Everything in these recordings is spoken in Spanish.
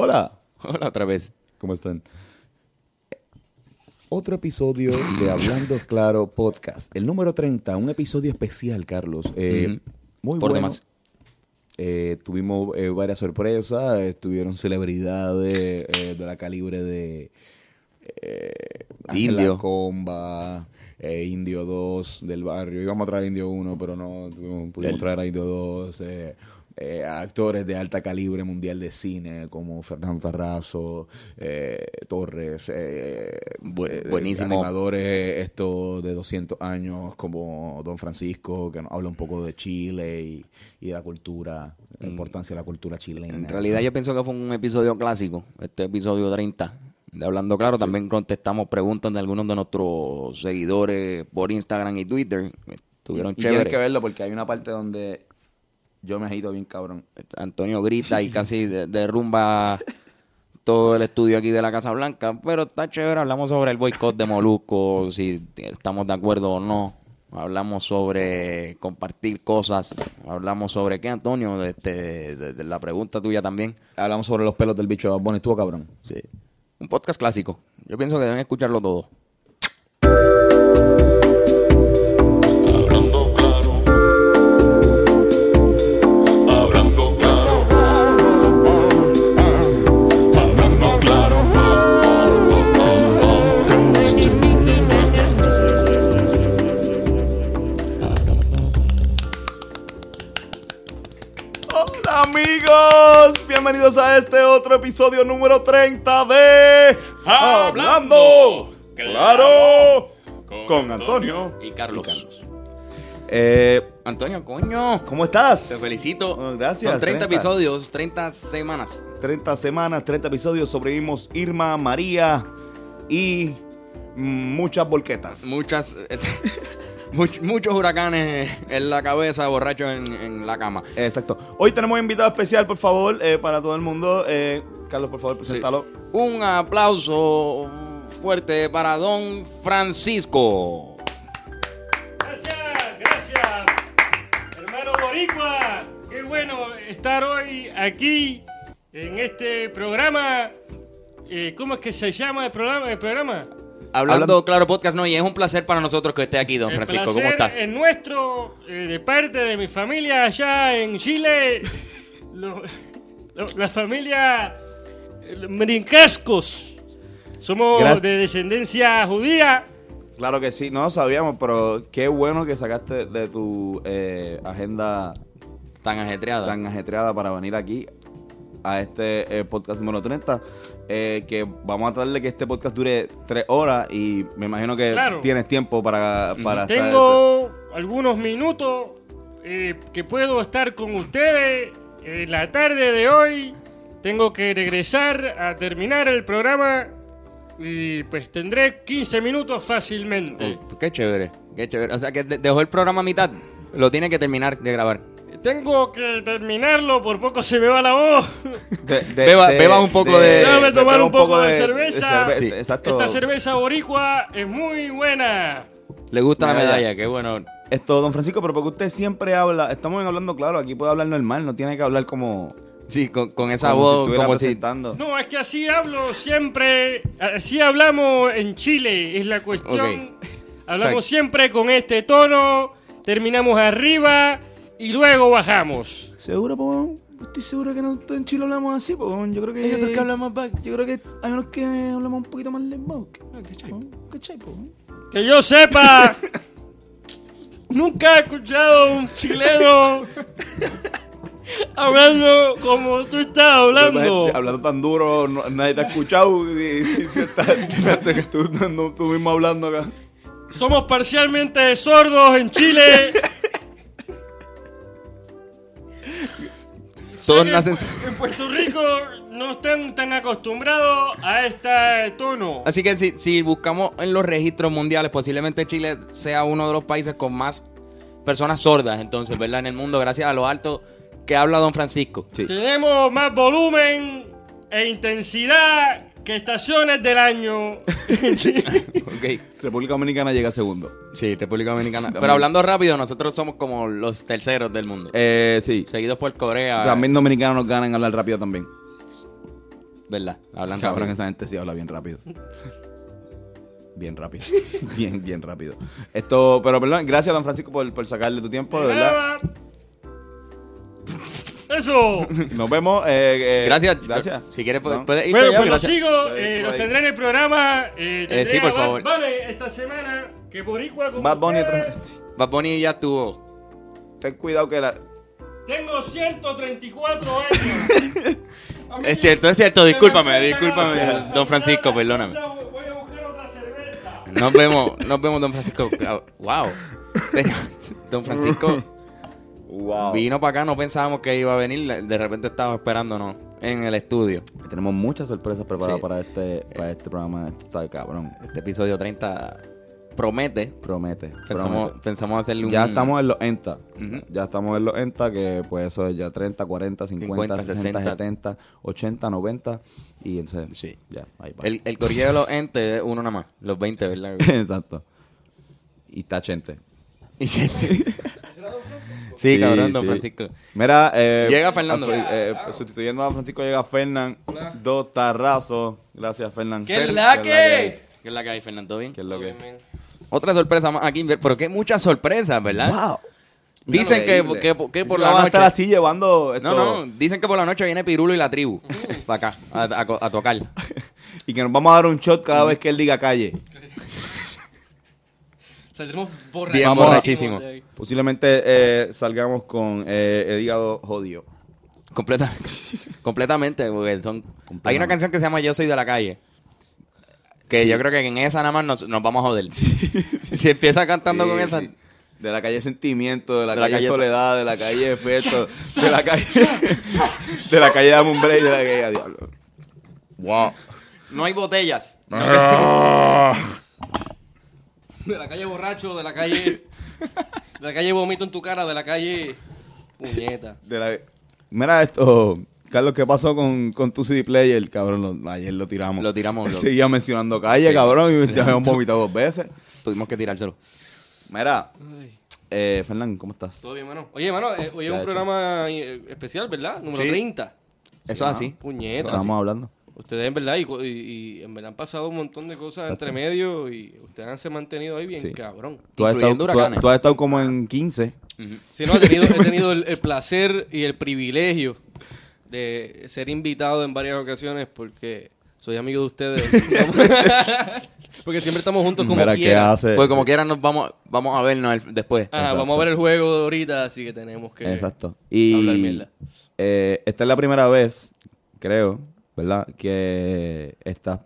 Hola, Hola otra vez. ¿cómo están? Otro episodio de Hablando Claro Podcast. El número 30, un episodio especial, Carlos. Eh. Muy Por bueno. demás. Eh, tuvimos eh, varias sorpresas. Estuvieron celebridades eh, de la calibre de eh, Indio. Comba, Indio 2 del barrio. Íbamos a traer Indio 1, pero no pudimos traer a Indio 2. Eh, eh, actores de alta calibre mundial de cine como Fernando Tarrazo, eh, Torres, eh, Bu- eh, buenísimo. animadores estos de 200 años como Don Francisco, que nos habla un poco de Chile y, y de la cultura, la importancia de la cultura chilena. En realidad yo pienso que fue un episodio clásico, este episodio 30. De Hablando Claro, también contestamos preguntas de algunos de nuestros seguidores por Instagram y Twitter. Estuvieron y tienes chéveres. que verlo porque hay una parte donde yo me agito bien cabrón. Antonio grita y casi de- derrumba todo el estudio aquí de la Casa Blanca, pero está chévere, hablamos sobre el boicot de Molusco, si estamos de acuerdo o no, hablamos sobre compartir cosas, hablamos sobre qué, Antonio, este, de, de la pregunta tuya también, Hablamos sobre los pelos del bicho de Bad Bunny, estuvo cabrón. sí. un podcast clásico, yo pienso que deben escucharlo todo. Bienvenidos a este otro episodio número 30 de Hablando Claro con Antonio Y Carlos. Eh, Antonio, coño, ¿Cómo estás? te felicito. Oh, gracias. Son 30, episodios, 30 semanas. 30 semanas, 30 episodios, sobrevivimos Irma, María y muchas volquetas. Muchas, much- muchos huracanes en la cabeza, borracho en, en la cama. Exacto. Hoy tenemos un invitado especial, por favor, eh, para todo el mundo. Eh, Carlos, por favor, preséntalo. Un aplauso fuerte para Don Francisco. Gracias, gracias, hermano Boricua. Qué bueno estar hoy aquí en este programa. Eh, ¿Cómo es que se llama el programa? El programa? Hablando, Hablando- claro podcast, no, y es un placer para nosotros que esté aquí, Don El Francisco. placer ¿Cómo está? Es nuestro, eh, de parte de mi familia allá en Chile, lo- lo- la familia eh, Merincascos. Somos Gracias. de descendencia judía. Claro que sí, no lo sabíamos, pero qué bueno que sacaste de tu eh, agenda Tan ajetreada. tan ajetreada para venir aquí a este eh, podcast número 30. Eh, que vamos a tratar de que este podcast dure tres horas y me imagino que Claro. tienes tiempo para, para estar- Tengo algunos minutos eh, que puedo estar con ustedes en la tarde de hoy. Tengo que regresar a terminar el programa y pues tendré 15 minutos fácilmente. Oh, qué chévere, qué chévere. O sea, que de- dejó el programa a mitad. Lo tiene que terminar de grabar. Tengo que terminarlo, por poco se me va la voz. de- de- Beba- de- beba un poco de- Déjame tomar un poco de cerveza. cerve- Sí. Exacto. Esta cerveza boricua es muy buena. Le gusta la Medalla. qué bueno. Esto, don Francisco, pero porque usted siempre habla, estamos hablando claro, aquí puede hablar normal, no tiene que hablar como, Sí, con, con esa como si voz, estuviera como si... No, es que así hablo siempre, así hablamos en Chile, es la cuestión. Hablamos O sea- siempre con este tono, terminamos arriba y luego bajamos. ¿Seguro, po? Estoy seguro que no en Chile hablamos así, po. Yo creo que... Hay otros que hablan más bajo. Yo creo que hay unos que hablamos un poquito más lejos. ¿Cachai, po? Que yo sepa, nunca he escuchado un chileno hablando como tú estás hablando. Hablando tan duro, no- nadie te ha escuchado. y- y- y estás- tú, tú- tú mismo hablando acá. Somos parcialmente sordos en Chile. Todos que nacen... En Puerto Rico no están tan acostumbrados a este tono. Así que si, si buscamos en los registros mundiales, posiblemente Chile sea uno de los países con más personas sordas, entonces, ¿verdad? En el mundo, gracias a lo alto que habla Don Francisco. Sí. Tenemos más volumen e intensidad que estaciones del año. Ok. República Dominicana llega segundo. Sí, República Dominicana. Pero hablando rápido, nosotros somos como los terceros del mundo. Eh, sí. Seguidos por Corea. También dominicanos nos ganan hablar rápido también. ¿Verdad? Hablando Cabrón, esa gente sí habla bien rápido. Bien rápido. bien, bien rápido. Esto, pero perdón, gracias, don Francisco, por, por sacarle tu tiempo, de verdad. Eso. Nos vemos. eh, eh, Gracias. Gracias. Si quieres, puedes, No. puedes irte Bueno, ya, pues lo gracias. sigo. Eh, los tendré en el programa. Eh, tendré sí, por favor. Bunny esta semana. Que Boricua como Bad Bunny otra vez. Bad Bunny ya estuvo. Ten cuidado que la. Tengo 134 años. Es cierto, es cierto. Discúlpame, discúlpame, don Francisco, perdóname. Voy a buscar otra cerveza. Nos vemos, nos vemos, don Francisco. Ah, Wow. Don Francisco Wow. vino para acá, no pensábamos que iba a venir. De repente estaba esperándonos en el estudio. Tenemos muchas sorpresas preparadas Sí. para este para este programa. Esto está cabrón. Este episodio 30 promete. Promete. Pensamos, promete. pensamos hacerle un. Ya estamos en los ENTA. Ujú. Ya estamos en los ENTA, que pues eso es ya 30, 40, 50, 50, 60, 60. 70, 80, 90. Y entonces, Sí. ya, ahí va. El, el de los entes es uno nada más. Los 20, ¿verdad? Exacto. Y está Chente. Y gente- sí, cabrón, don sí. Francisco. Mira, eh, Llega Fernando. a- eh, sustituyendo a Don Francisco llega Fernán. Dos tarrazos. Gracias, Fernán. ¿Qué es la ¿qué que? ¿Qué es la que hay, Fernando? ¿Bien? ¿Qué es lo que? Otra sorpresa más aquí, pero que muchas sorpresas, ¿verdad? ¡Wow! Dicen que, que, que por la van a noche. estar así llevando esto, No, no, dicen que por la noche viene Pirulo y la tribu para acá a, a- a tocar. Y que nos vamos a dar un shot cada vez que él diga calle. Saldremos Bien borrachísimos borrachísimo. de ahí. Posiblemente eh, salgamos con eh, el hígado jodido. Completamente. completamente, porque son. Hay una canción que se llama Yo soy de la calle. Que yo creo que en esa nada más nos, nos vamos a joder. si empieza cantando Sí, con esa. sí. De la calle Sentimiento, de la De la calle calle- Soledad, de la calle Efecto, de la calle. de la calle Dame un break, de la calle a Diablo. Wow. No hay botellas. De la calle borracho, de la calle. De la calle vomito en tu cara, de la calle. Puñeta. De la... Mira esto, Carlos, ¿qué pasó con, con tu CD player? Cabrón, lo- ayer lo tiramos. Lo tiramos, lo- Seguía mencionando calle, Sí. cabrón, y ya habíamos vomitado dos veces. Tuvimos que tirárselo. Mira, Ay, eh, Fernán, ¿cómo estás? todo bien, mano. Oye, mano, eh, hoy es un hecho. programa eh, especial, ¿verdad? Número Sí. 30. Eso es así. Puñeta. Estábamos hablando. Ustedes, en verdad, y, y- y en verdad han pasado un montón de cosas entre medio y ustedes han se mantenido ahí bien Sí. cabrón. Tú has, estado, Incluyendo tú has- huracanes. tú has estado como en 15. Si no, he tenido, he tenido el, el placer y el privilegio de ser invitado en varias ocasiones porque soy amigo de ustedes. porque siempre estamos juntos como Mira, ¿qué quiera. hace? Pues como quieran nos vamos, vamos a vernos el- después. Ajá, vamos a ver el juego de ahorita, así que tenemos que Exacto. Y hablar mierda. eh, esta es la primera vez, creo, ¿verdad? Que estás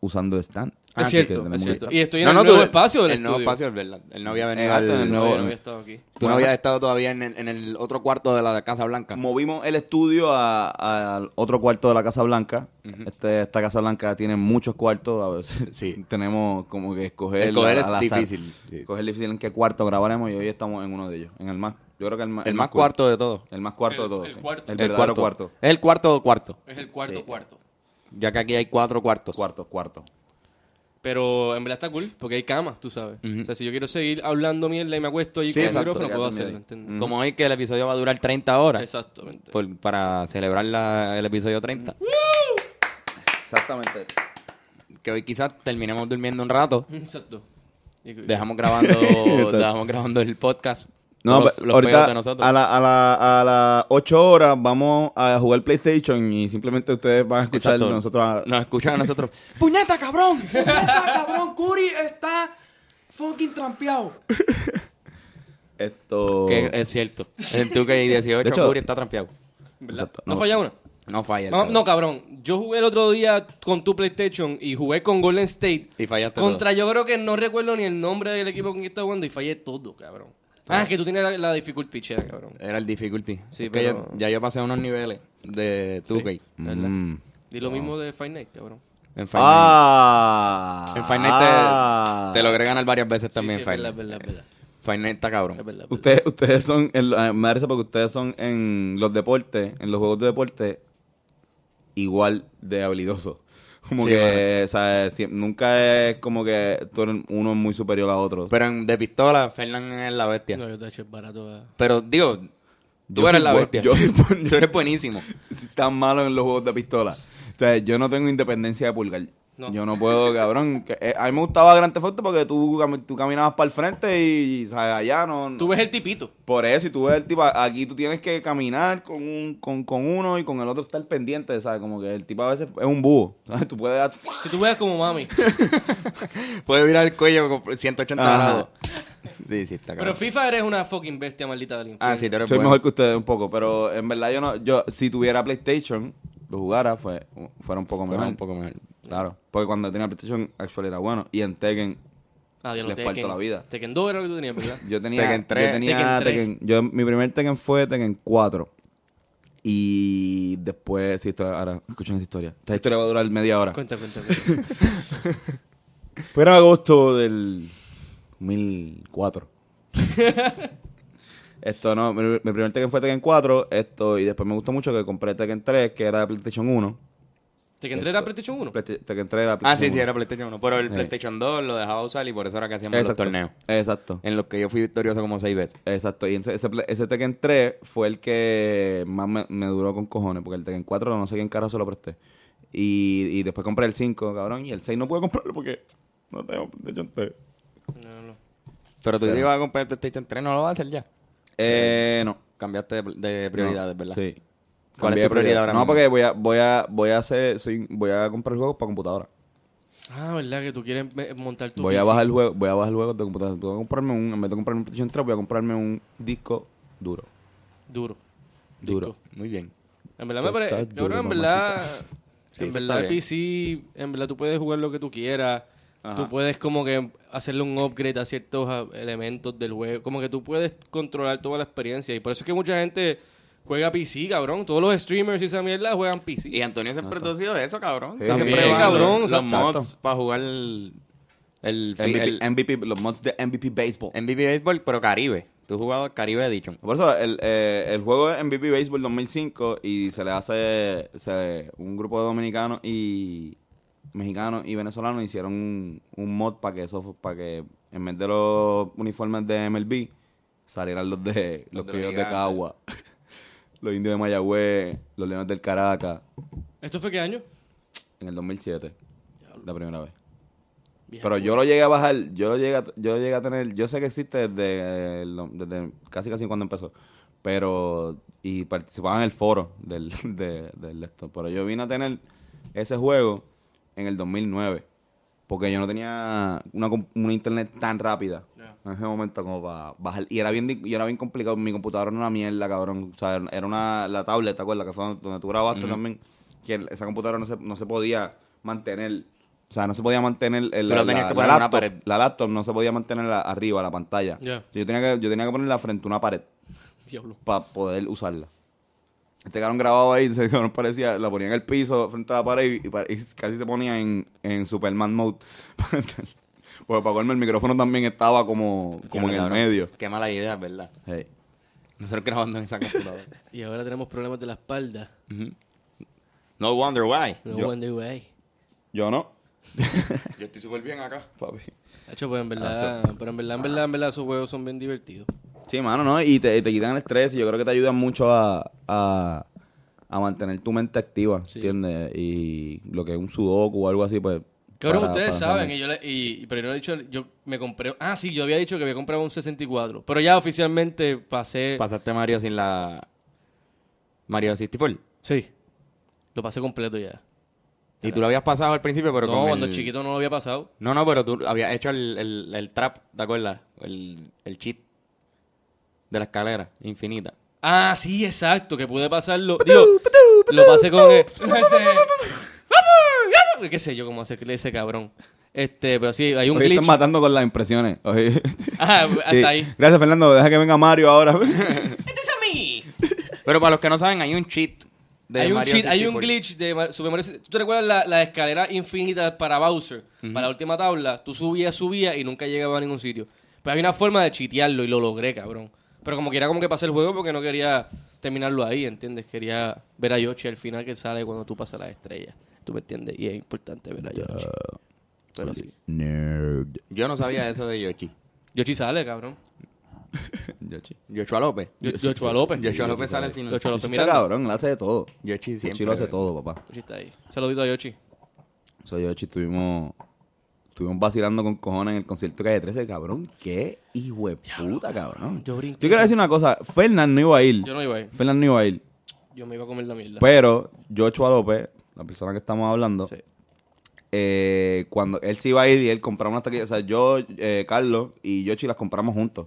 usando stand. Es Así que cierto, es cierto. Y estoy en No, el no, nuevo tú- espacio del El nuevo estudio. espacio, es verdad. Él no había venido al- el No, nuevo- yo no había estado aquí. Tú no habías estado todavía en el, en el otro cuarto de la Casa Blanca. Movimos el estudio a- al otro cuarto de la Casa Blanca. este, esta Casa Blanca tiene muchos cuartos. A veces Sí. tenemos como que escoger. Escoger al- es difícil, sí. Escoger difícil en qué cuarto grabaremos y hoy estamos en uno de ellos. En el más. Yo creo que el más. el más cuarto de todos. El más cuarto El- de todos. el sí. cuarto. El El verdadero cuarto. Es el cuarto cuarto. Es el cuarto cuarto. Ya que aquí hay cuatro cuartos. Cuarto, cuarto. Pero en verdad está cool, porque hay camas, tú sabes. O sea, si yo quiero seguir hablando mierda y me acuesto allí Sí, con el exacto, micrófono, ya puedo hacerlo. ¿entiendes? Como hoy que el episodio va a durar 30 horas. Exactamente. por- para celebrar la- el episodio 30. Exactamente. Que hoy quizás terminemos durmiendo un rato. Exacto. Y- Dejamos grabando, dejamos grabando el podcast. No, pero los peos de ahorita nosotros. a, la, a, la, a las 8 horas vamos a jugar PlayStation y simplemente ustedes van a escuchar Exacto. nosotros. a- Nos escuchan a nosotros. ¡Puñeta, cabrón! ¡Puñeta, cabrón! Curry está fucking trampeado. Esto. Que es cierto. En 2K18 De hecho- Curry está trampeado. ¿Verdad? Exacto. ¿No, No. falla una? No falla. No, cabrón. no, cabrón. Yo jugué el otro día con tu PlayStation y jugué con Golden State. Y fallaste Contra yo creo que no recuerdo ni el nombre del equipo con quien estaba jugando y fallé todo, cabrón. Ah, es que tú tienes la, la difficulty pichea, cabrón. Era el difficulty. Sí, Es que pero- ya, ya yo pasé unos niveles de 2K. ¿Verdad? Mm. Y lo mismo de Five Night, cabrón. En Five Nights. Ah. En Five Nights te, Ah. te logré ganar varias veces Sí, también. sí, verdad, es Nights. verdad, es verdad. Five Nights está cabrón. Es verdad, es verdad. Ustedes, ustedes son, en, me risa porque ustedes son en los deportes, en los juegos de deporte, igual de habilidosos. Como Sí, que, o sea, si- nunca es como que tú eres- uno es muy superior a otro. Pero en, de pistola, Fernán es la bestia. No, yo te he hecho el barato. ah. Pero digo, tú Yo eres soy la bu- bestia. yo soy bu- tú eres buenísimo. Si tan malo en los juegos de pistola. O sea, yo no tengo independencia de pulgar. No. Yo no puedo, cabrón. que- eh, a mí me gustaba Grand Theft Auto porque tú, tú caminabas para el frente y, ¿sabes? allá no... Tú ves el tipito. Por eso, y tú ves el tipo, aquí tú tienes que caminar con, un, con, con uno y con el otro estar pendiente, ¿sabes? Como que el tipo a veces es un búho, ¿sabes? Tú puedes dar... Si tú ves como mami. Puede virar el cuello con 180 Ajá. grados. Sí, sí, está Pero cabrón. FIFA eres una fucking bestia maldita del infierno. Ah, sí, eres Soy bueno. mejor que ustedes un poco, pero en verdad yo no... yo Si tuviera PlayStation, lo jugara, fue, fuera un poco Fuera mejor. un poco mejor. Claro, porque cuando tenía PlayStation, actual era bueno. Y en Tekken, Ah, Les parto la vida. Tekken 2 era lo que tú tenías, ¿verdad? yo tenía... Tekken 3. Yo tenía Tekken 3. Tekken- yo, mi primer Tekken fue Tekken 4. Y después... Sí, esto, ahora, escuchen esa historia. Esta historia va a durar media hora. Cuenta, cuenta, cuenta. Fue en agosto del 2004. esto no, mi, mi primer Tekken fue Tekken 4, esto, y después me gustó mucho que compré Tekken 3, que era de PlayStation 1. ¿Tekken 3 era PlayStation 1? Playsta- Tekken 3 era Ah, PlayStation sí, sí, 1. era PlayStation 1. Pero el Sí. PlayStation 2 lo dejaba usar y por eso era que hacíamos Exacto. los torneos. Exacto. En los que yo fui victorioso como seis veces. Exacto, y ese, ese, ese Tekken 3 fue el que más me, me duró con cojones, porque el Tekken 4 no sé quién carajo se lo presté. Y, y después compré el 5, cabrón, y el 6 no pude comprarlo porque no tengo PlayStation 3. No, no. Pero tú te ibas a comprar el PlayStation 3, ¿no lo vas a hacer ya? Eh, no. Cambiaste de, de prioridades, ¿verdad? Sí. ¿Cuál es tu prioridad ahora No, mismo? porque voy a, voy a, voy a hacer, soy, voy a comprar juegos para computadora. Ah, ¿verdad? Que tú quieres montar tu voy a bajar el juego, voy a bajar juegos de computadora. Voy a comprarme un, en vez de comprarme un PlayStation 3, voy a comprarme un disco duro. Duro. Duro. Disco. Muy bien. En verdad me parece... En verdad... Sí, en verdad el. PC... En verdad tú puedes jugar lo que tú quieras. Ajá. Tú puedes como que hacerle un upgrade a ciertos ah, elementos del juego. Como que tú puedes controlar toda la experiencia. Y por eso es que mucha gente juega PC, cabrón. Todos los streamers y esa mierda juegan PC. Y Antonio siempre ha sido eso, cabrón. Sí, Siempre sí, va cabrón, Los, mods para jugar el, el, MVP, el MVP, los mods de MVP Baseball. MVP Baseball, pero Caribe. Tú jugabas Caribe Edition. Por eso, el, eh, el juego es MVP Baseball 2005 y se le hace se- un grupo de dominicanos y mexicanos y venezolanos hicieron un, un mod para que eso para que en vez de los uniformes de MLB salieran los de los, Los de de. Cagua, los indios de Mayagüez, los leones del Caracas ¿Esto fue qué año? en el 2007, la primera vez. Vieja Pero yo lo llegué a bajar, yo lo llegué a, yo lo llegué a tener, yo sé que existe desde, desde casi casi cuando empezó, pero, y participaba en el foro del, de, del esto, pero yo vine a tener ese juego en el 2009, porque yo no tenía una, una internet tan rápida en ese momento como para bajar, y era bien, y era bien complicado, mi computadora era una mierda, cabrón, o sea, era una, la tablet, ¿te acuerdas? Que fue donde tú grabaste también, que esa computadora no se, no se podía mantener, o sea, no se podía mantener el, la que una laptop, pared. La laptop no se podía mantener la- arriba, la pantalla. Yo tenía que yo tenía que ponerla frente a una pared Diablo. para poder usarla. Este cabrón grababa ahí, se cabrón parecía, la ponía en el piso frente a la pared y, y pa- y casi se ponía en, en Superman mode. Porque para colmo el micrófono también estaba como, como en el Cabrón, medio. Qué mala idea, ¿verdad? Hey. Nosotros grabando en esa computadora. Y ahora tenemos problemas de la espalda. no wonder why. No Yo- wonder why. Yo no, Yo estoy súper bien acá. papi. Hacho, pues en verdad, pero en verdad, en verdad, en verdad, esos juegos son bien divertidos. Sí, mano, ¿no? Y te, te quitan el estrés y yo creo que te ayudan mucho a, a, a mantener tu mente activa, Sí. ¿entiendes? Y lo que es un sudoku o algo así, pues... Cabrón, para- ustedes para saben, y yo le- y, y- pero yo no he dicho, yo me compré, ah, sí, yo había dicho que había comprado un 64, pero ya oficialmente pasé, Pasaste Mario sin la... Mario 64. sí, lo pasé completo ya. Y tú lo habías pasado al principio, pero no, con cuando el... chiquito no lo había pasado. No, no, pero tú habías hecho el, el, el trap, ¿te acuerdas? El, el cheat de la escalera infinita. Ah, sí, exacto, que pude pasarlo. Digo, lo pasé con el, este, qué sé yo cómo hace ese cabrón. Este, pero sí, hay un Oye, glitch. están matando con las impresiones. Oye. Ah, hasta Sí. ahí. Gracias, Fernando. Deja que venga Mario ahora. Este es a mí. Pero para los que no saben, hay un cheat de hay un cheat, hay un 64. glitch de Super Mario. ¿Tú te recuerdas la, la escalera infinita para Bowser? Para la última tabla, tú subías, subías y nunca llegaba a ningún sitio. Pero hay una forma de chitearlo y lo logré, cabrón. Pero como quiera como que pasé el juego porque no quería terminarlo ahí, ¿entiendes? Quería ver a Yoshi al final que sale cuando tú pasas las estrellas. ¿Tú me entiendes? Y es importante ver a Yoshi. Pero sí. Nerd. Yo no sabía eso de Yoshi. Yoshi sale, cabrón. Yoshi. Yochoa López. Yo- Yochoa López. Yochoa López sale al final. Yoshi López está cabrón, él hace de todo. Yoshi siempre. Yoshi lo hace todo, papá. Yoshi está ahí. Saludito a Yoshi. Soy Yoshi, estuvimos, estuvimos vacilando con cojones en el concierto de Calle 13, cabrón. Qué hijo de puta, cabrón. Yo quiero decir una cosa, Fernán no iba a ir. Yo no iba a ir. Fernán no iba a ir. Yo me iba a comer la mierda. Pero Joshua López, la persona que estamos hablando, Sí. eh, cuando él se iba a ir y él compraba unas taquillas, o sea, yo, eh, Carlos y Yoshi las compramos juntos.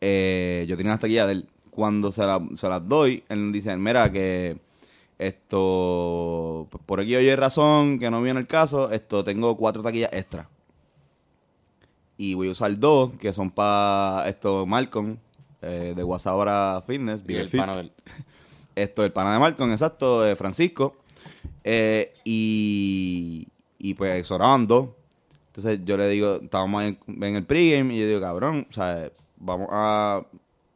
Eh, yo tenía las taquillas de él. Cuando se, la- se las doy, él dice, mira que esto, por aquí oye razón, que no viene el caso, esto tengo cuatro taquillas extra. Y voy a usar dos, que son para esto Malcolm, eh, de Guasabra Fitness, Y el Fit. pana del- Esto, el pana de Malcolm, exacto, Francisco. Eh, y, y pues sonaban dos. Entonces yo le digo, estábamos en, en el pregame y yo digo, cabrón, o sea, vamos a.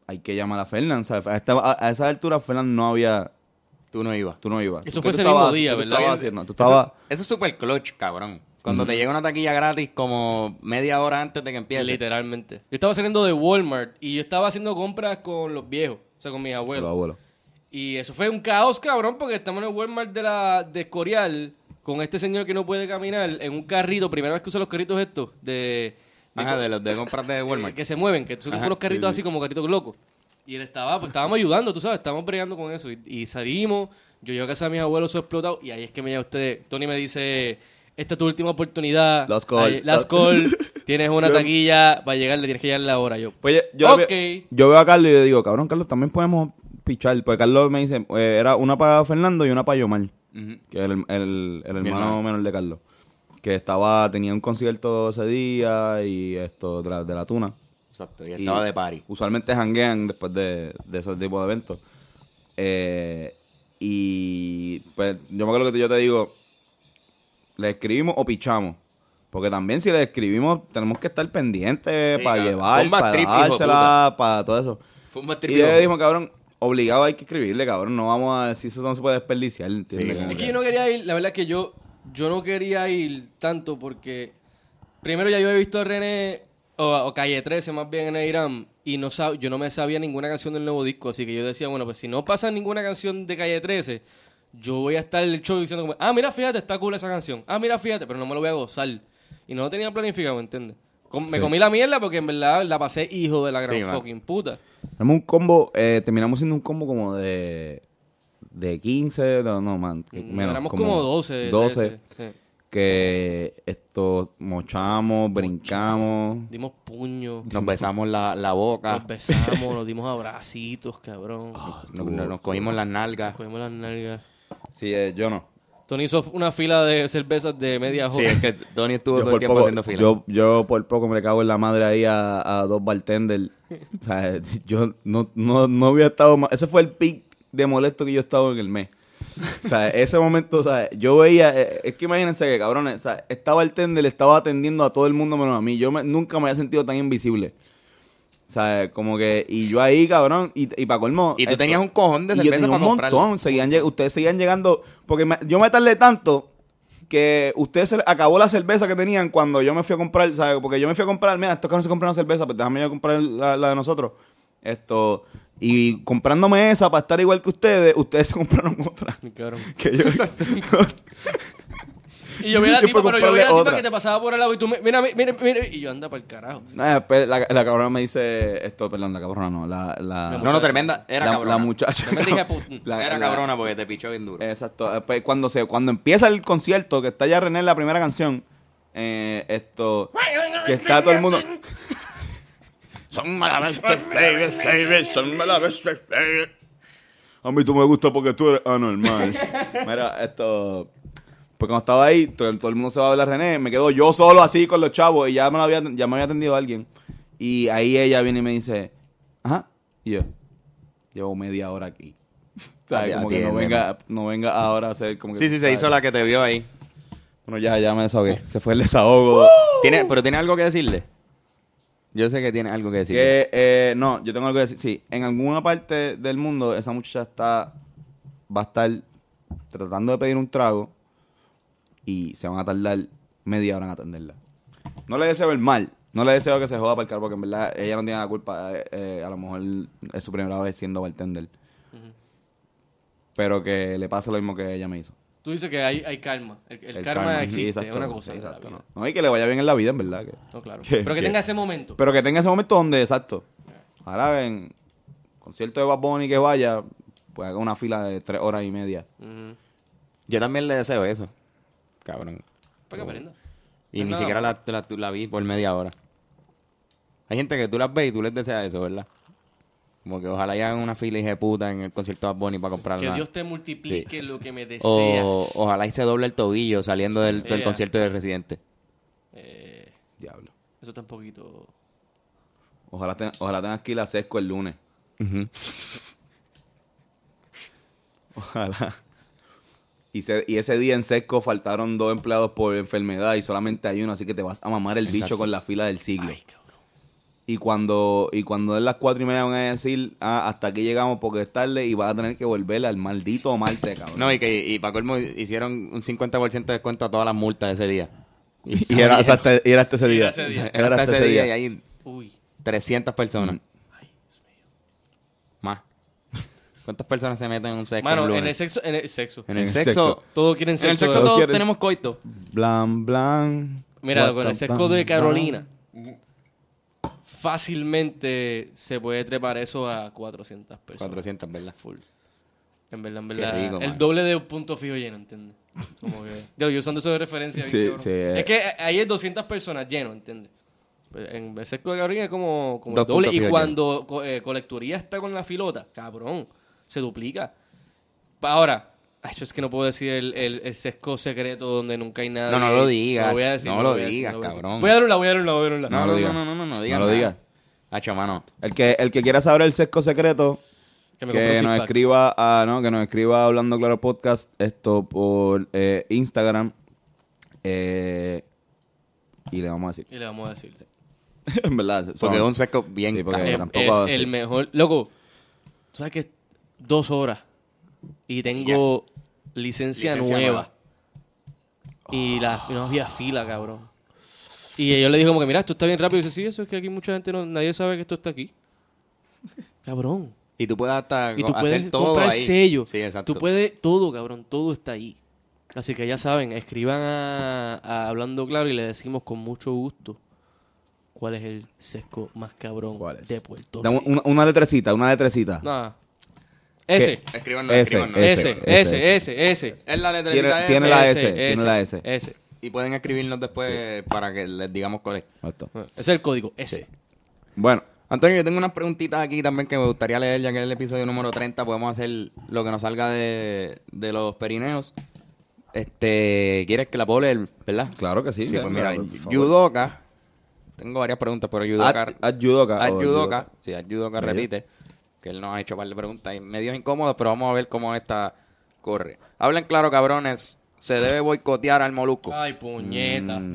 Hay que llamar a Fernán. ¿sabes? A, esta- a- a esa altura, Fernán no había. Tú no ibas. Tú no ibas. Eso ¿Tú fue ese mismo día, tú ¿verdad? estabas haciendo? Tú estabas. Eso, eso es súper clutch, cabrón. Cuando te llega una taquilla gratis como media hora antes de que empiece. Literalmente. Yo estaba saliendo de Walmart y yo estaba haciendo compras con los viejos, o sea, con mis Los abuelos. abuelos. Y eso fue un caos, cabrón, porque estamos en el Walmart de la de Escorial con este señor que no puede caminar en un carrito, primera vez que usa los carritos estos de, de Ajá, de los de compras de eh, Walmart. que se mueven, que son unos carritos así como carritos locos. Y él estaba, pues estábamos ayudando, tú sabes, estábamos bregando con eso. Y, y salimos, yo llego a casa de mis abuelos, su explotado, y ahí es que me llama usted, Tony me dice, esta es tu última oportunidad. Last call. Ay, Last call, tienes una taquilla, va a llegar, le tienes que llegar la hora. Yo, Pues yo, Ok. veo, yo veo a Carlos y le digo, cabrón, Carlos, también podemos pichar. Porque Carlos me dice, eh, era una para Fernando y una para Yomar, que es el, el- el hermano menor de Carlos. Que estaba, tenía un concierto ese día y esto de la, de la tuna. Exacto, y estaba de party. Usualmente janguean después de, de esos tipos de eventos. Eh, y pues yo me acuerdo que yo te digo, ¿le escribimos o pichamos? Porque también si le escribimos tenemos que estar pendientes Sí, para llevar, para trip, dársela, para todo eso. Fue un bad Y trip, yo le dijimos, cabrón, obligado hay que escribirle, cabrón. No vamos a decir eso no se puede desperdiciar. ¿entiendes? Sí, Es que yo no quería ir, la verdad es que yo, yo no quería ir tanto porque primero ya yo he visto a René, o, o Calle 13 más bien en Irán, y no sab- yo no me sabía ninguna canción del nuevo disco, así que yo decía, bueno, pues si no pasa ninguna canción de Calle 13, yo voy a estar en el show diciendo como, ah, mira, fíjate, está cool esa canción, ah, mira, fíjate, pero no me lo voy a gozar. Y no lo tenía planificado, ¿entiendes? Com- Me comí la mierda porque en verdad la pasé hijo de la gran Sí, man. fucking puta. Tenemos un combo, eh, terminamos siendo un combo como de, de 15, no, no man. menos, Éramos como 12. de 12. ese, sí. que esto mochamos, brincamos. Dimos puños. Nos besamos la, la boca, Nos besamos, nos dimos abracitos, cabrón. nos, nos cogimos las nalgas. Cogimos las nalgas. Sí, eh, yo no. Tony hizo una fila de cervezas de media Sí, joya. es que Tony estuvo Yo todo el tiempo poco, haciendo fila. yo, yo por poco me le cago en la madre ahí a, a dos bartenders. o sea, yo no, no, no había estado más. Ese fue el pic de molesto que yo he estado en el mes. O sea, ese momento, o sea, yo veía, eh, es que imagínense que cabrones, o sea, esta bartender le estaba atendiendo a todo el mundo menos a mí. Yo me- nunca me había sentido tan invisible. O sea, como que, y yo ahí, cabrón, y, y para colmo. Y tú esto- tenías un cojón de y yo cerveza tenía para un montón. Seguían, ustedes seguían llegando. Porque me- yo me tardé tanto que ustedes se acabó la cerveza que tenían cuando yo me fui a comprar. ¿sabes? Porque yo me fui a comprar, mira, estos cabrones se compran una cerveza, pues déjame yo comprar la, la de nosotros. Esto. Y comprándome esa para estar igual que ustedes, ustedes se compraron otra. Mi cabrón. Que yo. Y yo vi a la tipa, pero yo vi a la tipa otra. que te pasaba por el lado y tú, me- mira, mira, mira, y yo anda para el carajo. Nah, después la, la cabrona me dice esto, perdón, la cabrona no, la, No, no, tremenda. Era la, cabrona. la muchacha. Tremenda. La- Era cabrona porque te pichó bien duro. Exacto. Después, cuando se cuando empieza el concierto, que está ya René en la primera canción, eh, esto que está todo el mundo Son malas veces, baby, son malas veces, baby. a mí tú me gusta porque tú eres anormal. Mira, esto pues cuando estaba ahí, todo, todo el mundo se va a ver a René, me quedo yo solo así con los chavos y ya me lo había ya me había atendido alguien. Y ahí ella viene y me dice, "Ajá." Y yo llevo media hora aquí. O sea, como que no venga, no venga ahora a hacer como que Sí, sí, se hizo la que te vio ahí. Bueno, ya, ya me desahogué. Se fue el desahogo. ¿Tiene, pero tiene algo que decirle. Yo sé que tiene algo que decirle. Que, eh, no, yo tengo algo que decir. Sí, en alguna parte del mundo esa muchacha está, va a estar tratando de pedir un trago y se van a tardar media hora en atenderla. No le deseo el mal, No le deseo que se joda para el carro porque en verdad ella no tiene la culpa. eh, eh, a lo mejor es su primera vez siendo bartender. Pero que le pase lo mismo que ella me hizo. Tú dices que hay, hay karma. El, el karma, sí, existe, es exacto, una cosa. sí, de la exacto, vida. no. No, y que le vaya bien en la vida, en verdad. que- No, claro. que- Pero que que- tenga ese momento. Pero que tenga ese momento donde, exacto. Ahora en concierto de Bad Bunny que vaya, pues haga una fila de tres horas y media. Yo también le deseo eso. Cabrón. Para que aprenda. Y ni nada siquiera la, la, la vi por media hora. Hay gente que tú las ves y tú les deseas eso, ¿verdad? Como que ojalá hagan una fila hija de puta en el concierto de Bunny para comprar Que Dios te multiplique lo que me deseas. O ojalá y se doble el tobillo saliendo del, del Ea. concierto de Residente. Eh, Diablo. eso está un poquito... Ojalá, ten- ojalá tengas que ir a Sesco el lunes. Ojalá. Y, se- y ese día en Sesco faltaron dos empleados por enfermedad y solamente hay uno, así que te vas a mamar el bicho con la fila del siglo. Ay. Y cuando y cuando den las cuatro y media van a decir, ah, hasta aquí llegamos porque es tarde y vas a tener que volver al maldito martes, cabrón. No, y que y para colmo hicieron un 50% de descuento a todas las multas ese día. y, era, hasta, este- y era hasta ese día. ese día. Era hasta ese día y hay Uy. 300 personas. Más. ¿Cuántas personas se meten en un sexo? Mano, un en el sexo... En el sexo. En el En el sexo. sexo. Todos quieren En el sexo. sexo Todos tenemos coito. Blan, blan. Mira, con el blan, de blan. Carolina, fácilmente se puede trepar eso a 400 personas. 400, ¿verdad? Full. En verdad, en Qué verdad. rico, el man. doble de punto fijo lleno, ¿entiendes? Como que. Yo, yo usando eso de referencia. Sí, sí, eh. Es que ahí es 200 personas lleno, ¿entiendes? Pues, En el sesco de Carolina es como, como el doble. Y cuando co- eh, colecturía está con la filota, cabrón, se duplica. Ahora, ay, yo es que no puedo decir el, el, el sesco secreto donde nunca hay nada. No, no lo digas. voy a decir, No lo digas, lo voy a decir. cabrón. Voy a dar una, voy a dar una, voy a dar una. No, No, lo no, digas. no, no, no, no, digas No lo digas. Hacho, mano. El que, el que quiera saber el sesco secreto, Que que nos escriba a, no, que nos escriba hablando claro podcast esto por eh, Instagram eh, y le vamos a decir Y le vamos a decir. en verdad Porque es un seco bien Sí, porque- cabrón. Es, el mejor. Loco, sabes que es dos horas y tengo licencia, Licencia nueva. Y la, no había fila, cabrón. Y yo le dije como que, mira, esto está bien rápido. Y dice, sí, eso es que aquí mucha gente no, nadie sabe que esto está aquí. Cabrón. Y tú puedes hasta Y tú hacer puedes todo comprar ahí. sello. Sí, exacto. Tú puedes, todo, cabrón, todo está ahí. Así que ya saben, escriban a, a Hablando Claro y le decimos con mucho gusto cuál es el sesco más cabrón ¿Cuál es? de Puerto Rico. una, una letrecita una letrecita Nada. Ese. Ese, Ese, ese, ese. ese, ese. Es la tiene, letrecita ese. tiene la S tiene la S Ese. Y pueden escribirnos después para que les digamos cuál es. Es el código, ese. bueno Antonio, yo tengo unas preguntitas aquí también que me gustaría leer, ya que es el episodio número 30 podemos hacer lo que nos salga de, de los perineos. Este, ¿quieres que la puedo leer, verdad? claro que sí Sí, pues mira. Yudoka. Tengo varias preguntas, pero Yudoka. Ad- ad judoka, Ad o Yudoka. judoka. Sí, Ad Yudoka Medio. repite. Que él nos ha hecho un par de preguntas y medio incómodos, pero vamos a ver cómo esta corre. Hablen claro, cabrones. ¿Se debe boicotear al molusco? Ay, puñeta. Mm.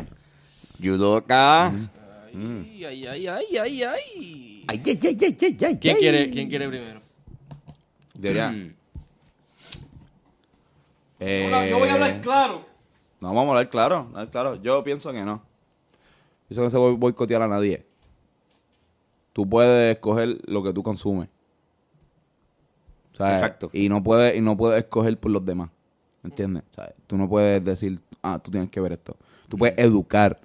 Yudoka. Ay, ay, ay, ay, ay, ay. Ay, ay, ay, ay, ay, ay, ¿Quién quiere, ¿Quién quiere primero? Debería- Mm. Eh, Yo voy a hablar claro. No, vamos a hablar claro, hablar claro. Yo pienso que no. Pienso que no se puede boicotear a nadie. Tú puedes escoger lo que tú consumes. Exacto. Y no puedes, y no puedes escoger por los demás. ¿Me entiendes? Sea, tú no puedes decir, ah, tú tienes que ver esto. Tú puedes educar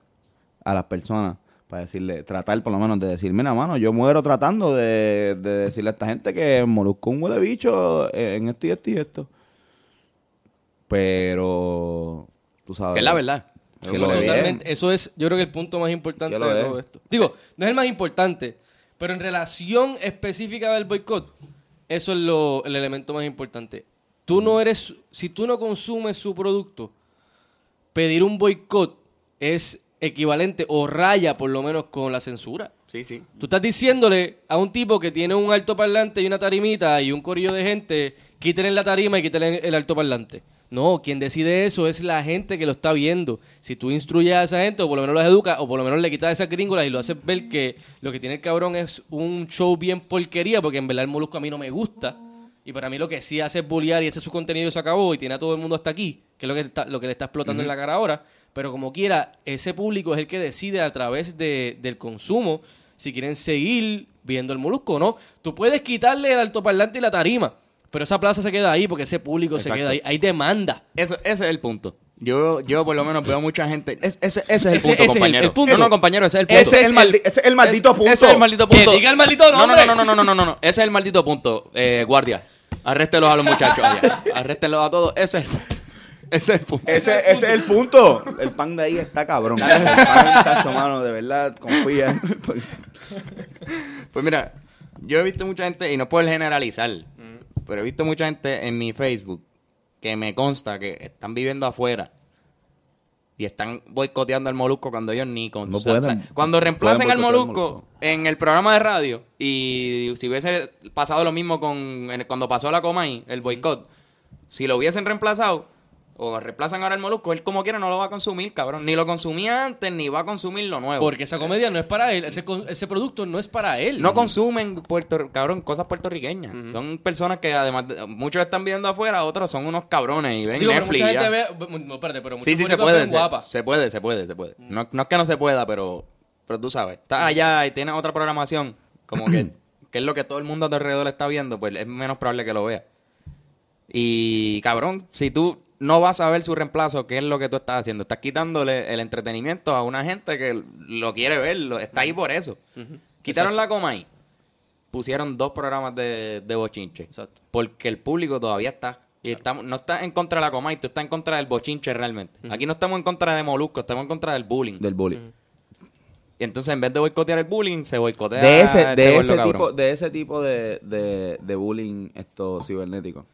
a las personas para decirle, tratar por lo menos de decir, mira, mano, yo muero tratando de, de decirle a esta gente que Molusco es un huele bicho en esto y esto y esto. Pero, tú sabes. Que es la verdad. Que lo es. Totalmente. Eso es, yo creo que el punto más importante de es. todo esto. Digo, no es el más importante, pero en relación específica del boicot, eso es lo, el elemento más importante. Tú no eres, si tú no consumes su producto, pedir un boicot es equivalente o raya por lo menos con la censura. Sí, sí. Tú estás diciéndole a un tipo que tiene un altoparlante y una tarimita y un corillo de gente, quítenle la tarima y quítenle el altoparlante. No, quien decide eso es la gente que lo está viendo. Si tú instruyes a esa gente, o por lo menos los educas, o por lo menos le quitas esas gringolas y lo haces ver que lo que tiene el cabrón es un show bien porquería, porque en verdad el molusco a mí no me gusta. Y para mí lo que sí hace es bullear y ese es su contenido y se acabó y tiene a todo el mundo hasta aquí. que es lo que, está- lo que le está explotando en la cara ahora. Pero como quiera, ese público es el que decide a través de- del consumo si quieren seguir viendo el molusco o no. Tú puedes quitarle el altoparlante y la tarima, pero esa plaza se queda ahí porque ese público se queda ahí. Hay demanda. Eso, ese es el punto. Yo, yo por lo menos veo mucha gente. es- ese, ese es el Ese- punto, ese es el- compañero. el punto. No, no, compañero, ese es el punto. Ese es el maldi- ese es el maldito punto. Ese es el maldito punto. Que diga el maldito No, no, nombre. no, no, no, no, no, no, no. Ese es el maldito punto. Eh, guardia, arréstelos a los muchachos allá. A todos. Ese es, ese es el punto. Ese, ese es el punto. El pan de ahí está cabrón. El pan, chacho, mano, de verdad, confía. Pues mira, yo he visto mucha gente, y no puedo generalizar, pero he visto mucha gente en mi Facebook que me consta que están viviendo afuera y están boicoteando al molusco cuando ellos ni con No o sea, cuando reemplacen al molusco, Molusco. en el programa de radio y si hubiese pasado lo mismo con cuando pasó la Comay, el boicot, si lo hubiesen reemplazado o reemplazan ahora el molusco, él como quiera no lo va a consumir, cabrón, ni lo consumía antes ni va a consumir lo nuevo. Porque esa comedia no es para él, ese, ese producto no es para él. No consumen puerto, cabrón, cosas puertorriqueñas. Son personas que además de- muchos están viendo afuera, otros son unos cabrones y ven Digo, pero Netflix. mucha y gente ve. No, espérate, pero sí, sí se puede, se, guapa. se puede, se puede, se puede. No, no es que no se pueda, pero, pero tú sabes, estás allá y tienes otra programación, como que, que es lo que todo el mundo a tu alrededor está viendo, pues es menos probable que lo vea. Y cabrón, si tú no vas a ver su reemplazo, ¿qué es lo que tú estás haciendo? Estás quitándole el entretenimiento a una gente que lo quiere ver, lo- está ahí por eso. Quitaron la coma ahí. Pusieron dos programas de, de bochinche. Exacto. Porque el público todavía está. Y estamos, no está en contra de la coma, tú estás en contra del bochinche realmente. Aquí no estamos en contra de Molusco, estamos en contra del bullying. Del bullying. Y entonces en vez de boicotear el bullying, se boicotea De ese, este de ese tipo, de ese tipo de, de, de bullying esto cibernético.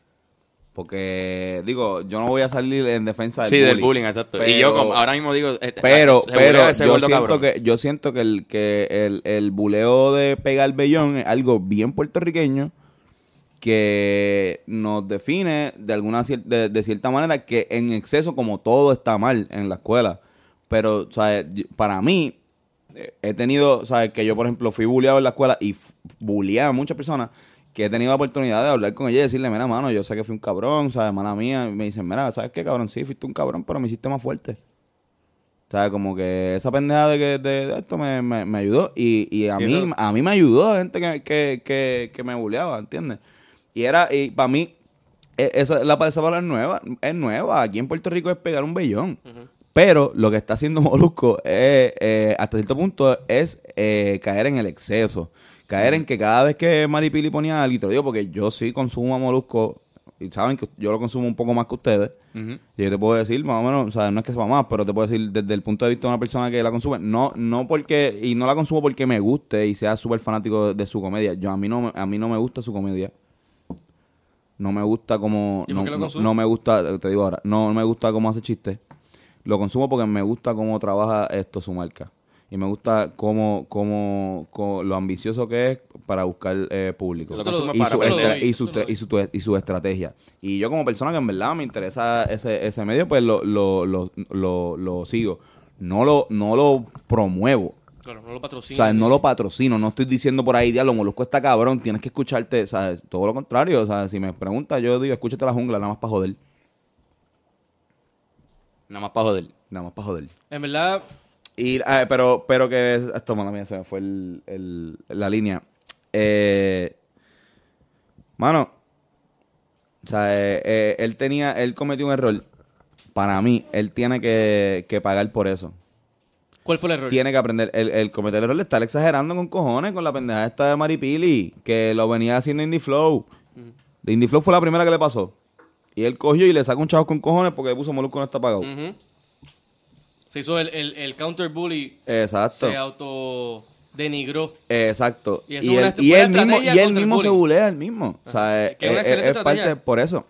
Porque, digo, yo no voy a salir en defensa del Sí, bullying. del bullying, exacto. y yo como ahora mismo digo... eh, Pero, se bulea pero yo siento, cabrón. que, yo siento que el, que el, el buleo de pegar bellón es algo bien puertorriqueño que nos define de alguna cier- de, de cierta manera que en exceso como todo está mal en la escuela. Pero, ¿sabes? Para mí, eh, he tenido, ¿sabes? Que yo, por ejemplo, fui bulleado en la escuela y bulleaba a muchas personas que he tenido la oportunidad de hablar con ella y decirle, mira, mano, yo sé que fui un cabrón, ¿sabes? Mala mía. Y me dicen, mira, ¿sabes qué, cabrón? Sí, fuiste un cabrón, pero me hiciste más fuerte. O sea, como que esa pendeja de, que, de, de esto me, me, me ayudó. Y, y a, Sí, mí, eso- a mí me ayudó gente que, que, que, que me bulleaba, ¿entiendes? Y era, y para mí, e- esa, la, esa palabra es nueva, es nueva. Aquí en Puerto Rico es pegar un bellón. Pero lo que está haciendo Molusco es, eh, hasta cierto punto es eh, caer en el exceso. Caer en que cada vez que Maripili ponía algo, y te lo digo porque yo sí consumo a Molusco, y saben que yo lo consumo un poco más que ustedes. Y yo te puedo decir, más o menos, o sea, no es que sepa más, pero te puedo decir desde el punto de vista de una persona que la consume, no no porque, y no la consumo porque me guste y sea súper fanático de, de su comedia. Yo a mí no me- a mí no me gusta su comedia. No me gusta como ¿Y por no, qué lo no- no me gusta, te digo ahora, no me gusta cómo hace chistes. Lo consumo porque me gusta cómo trabaja esto su marca. Y me gusta cómo, cómo, cómo- lo ambicioso que es para buscar eh, público. Y su, y, y, y estrategia. Y yo como persona que en verdad me interesa ese, ese medio, pues lo, lo, lo, lo, lo sigo. No lo, no lo promuevo. Claro, no lo O patrocina. sea, no lo patrocino, no estoy diciendo por ahí, diablo, Molusco está cabrón, tienes que escucharte, ¿sabes? Todo lo contrario, o sea, si me preguntas, yo digo, escúchate la jungla, nada más para joder, Nada más para joder. nada más para joder. En verdad, Y, ah, pero, pero que, esto, mala mía, se me fue el, el- la línea. Eh, mano, o sea, eh, eh, él tenía, él cometió un error. Para mí, él tiene que, que pagar por eso. ¿cuál fue el error? Tiene que aprender. El, el cometer el error de estar exagerando con cojones con la pendeja esta de Maripili, que lo venía haciendo Indie Flow. Indie Flow fue la primera que le pasó. Y él cogió y le sacó un chavo con cojones porque puso Molusco no está pagado. Ujú. Se hizo el, el, el counter bully, Exacto. se auto denigró. Exacto. Y Y, él, y mismo, y él mismo se bulea él mismo. O sea, es eh, eh, es parte por eso.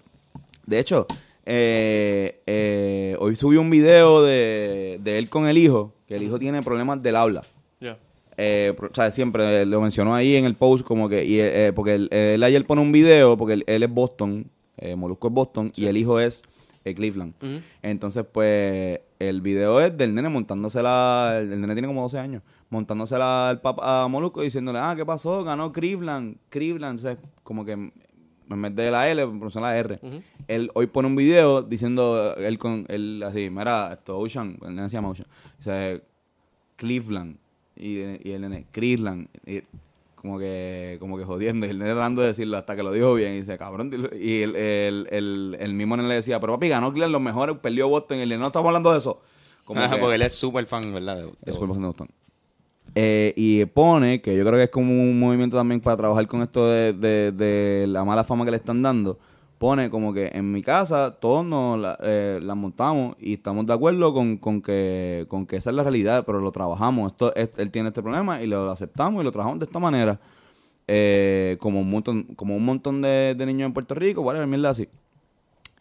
De hecho, eh, eh, hoy subí un video de, de él con el hijo, que el hijo tiene problemas del habla. Ya. Eh, o sea, siempre lo mencionó ahí en el post como que, y, porque él, él ayer pone un video, porque él, él es Boston, Molusco es Boston, y el hijo es Cleveland. Entonces, pues, el video es del nene montándosela, el, el nene tiene como 12 años, montándosela al papá a Molusco diciéndole, ah, ¿qué pasó? Ganó Cleveland, Cleveland, o sea, como que en vez de la L, pronuncia la R. Él hoy pone un video diciendo, él con, él así, mira, esto, Ocean, el nene se llama Ocean, dice, Cleveland, y, y el nene, Cleveland, y como que, como que jodiendo, y el nene tratando de decirlo hasta que lo dijo bien, y dice, cabrón, y el, el, el, el mismo le decía, pero papi, ganó Cleveland los mejores, perdió Boston, y no estamos hablando de eso. Como Ajá, que- porque él es súper fan, ¿verdad? De- de es Boston. por de Boston. Eh, y pone, que yo creo que es como un movimiento también para trabajar con esto de, de- de la mala fama que le están dando. Pone como que en mi casa todos nos la, eh, la montamos y estamos de acuerdo con, con que, con que esa es la realidad, pero lo trabajamos. Esto, es- él tiene este problema y lo aceptamos y lo trabajamos de esta manera. Eh, como un montón, como un montón de, de niños en Puerto Rico, whatever, mierda así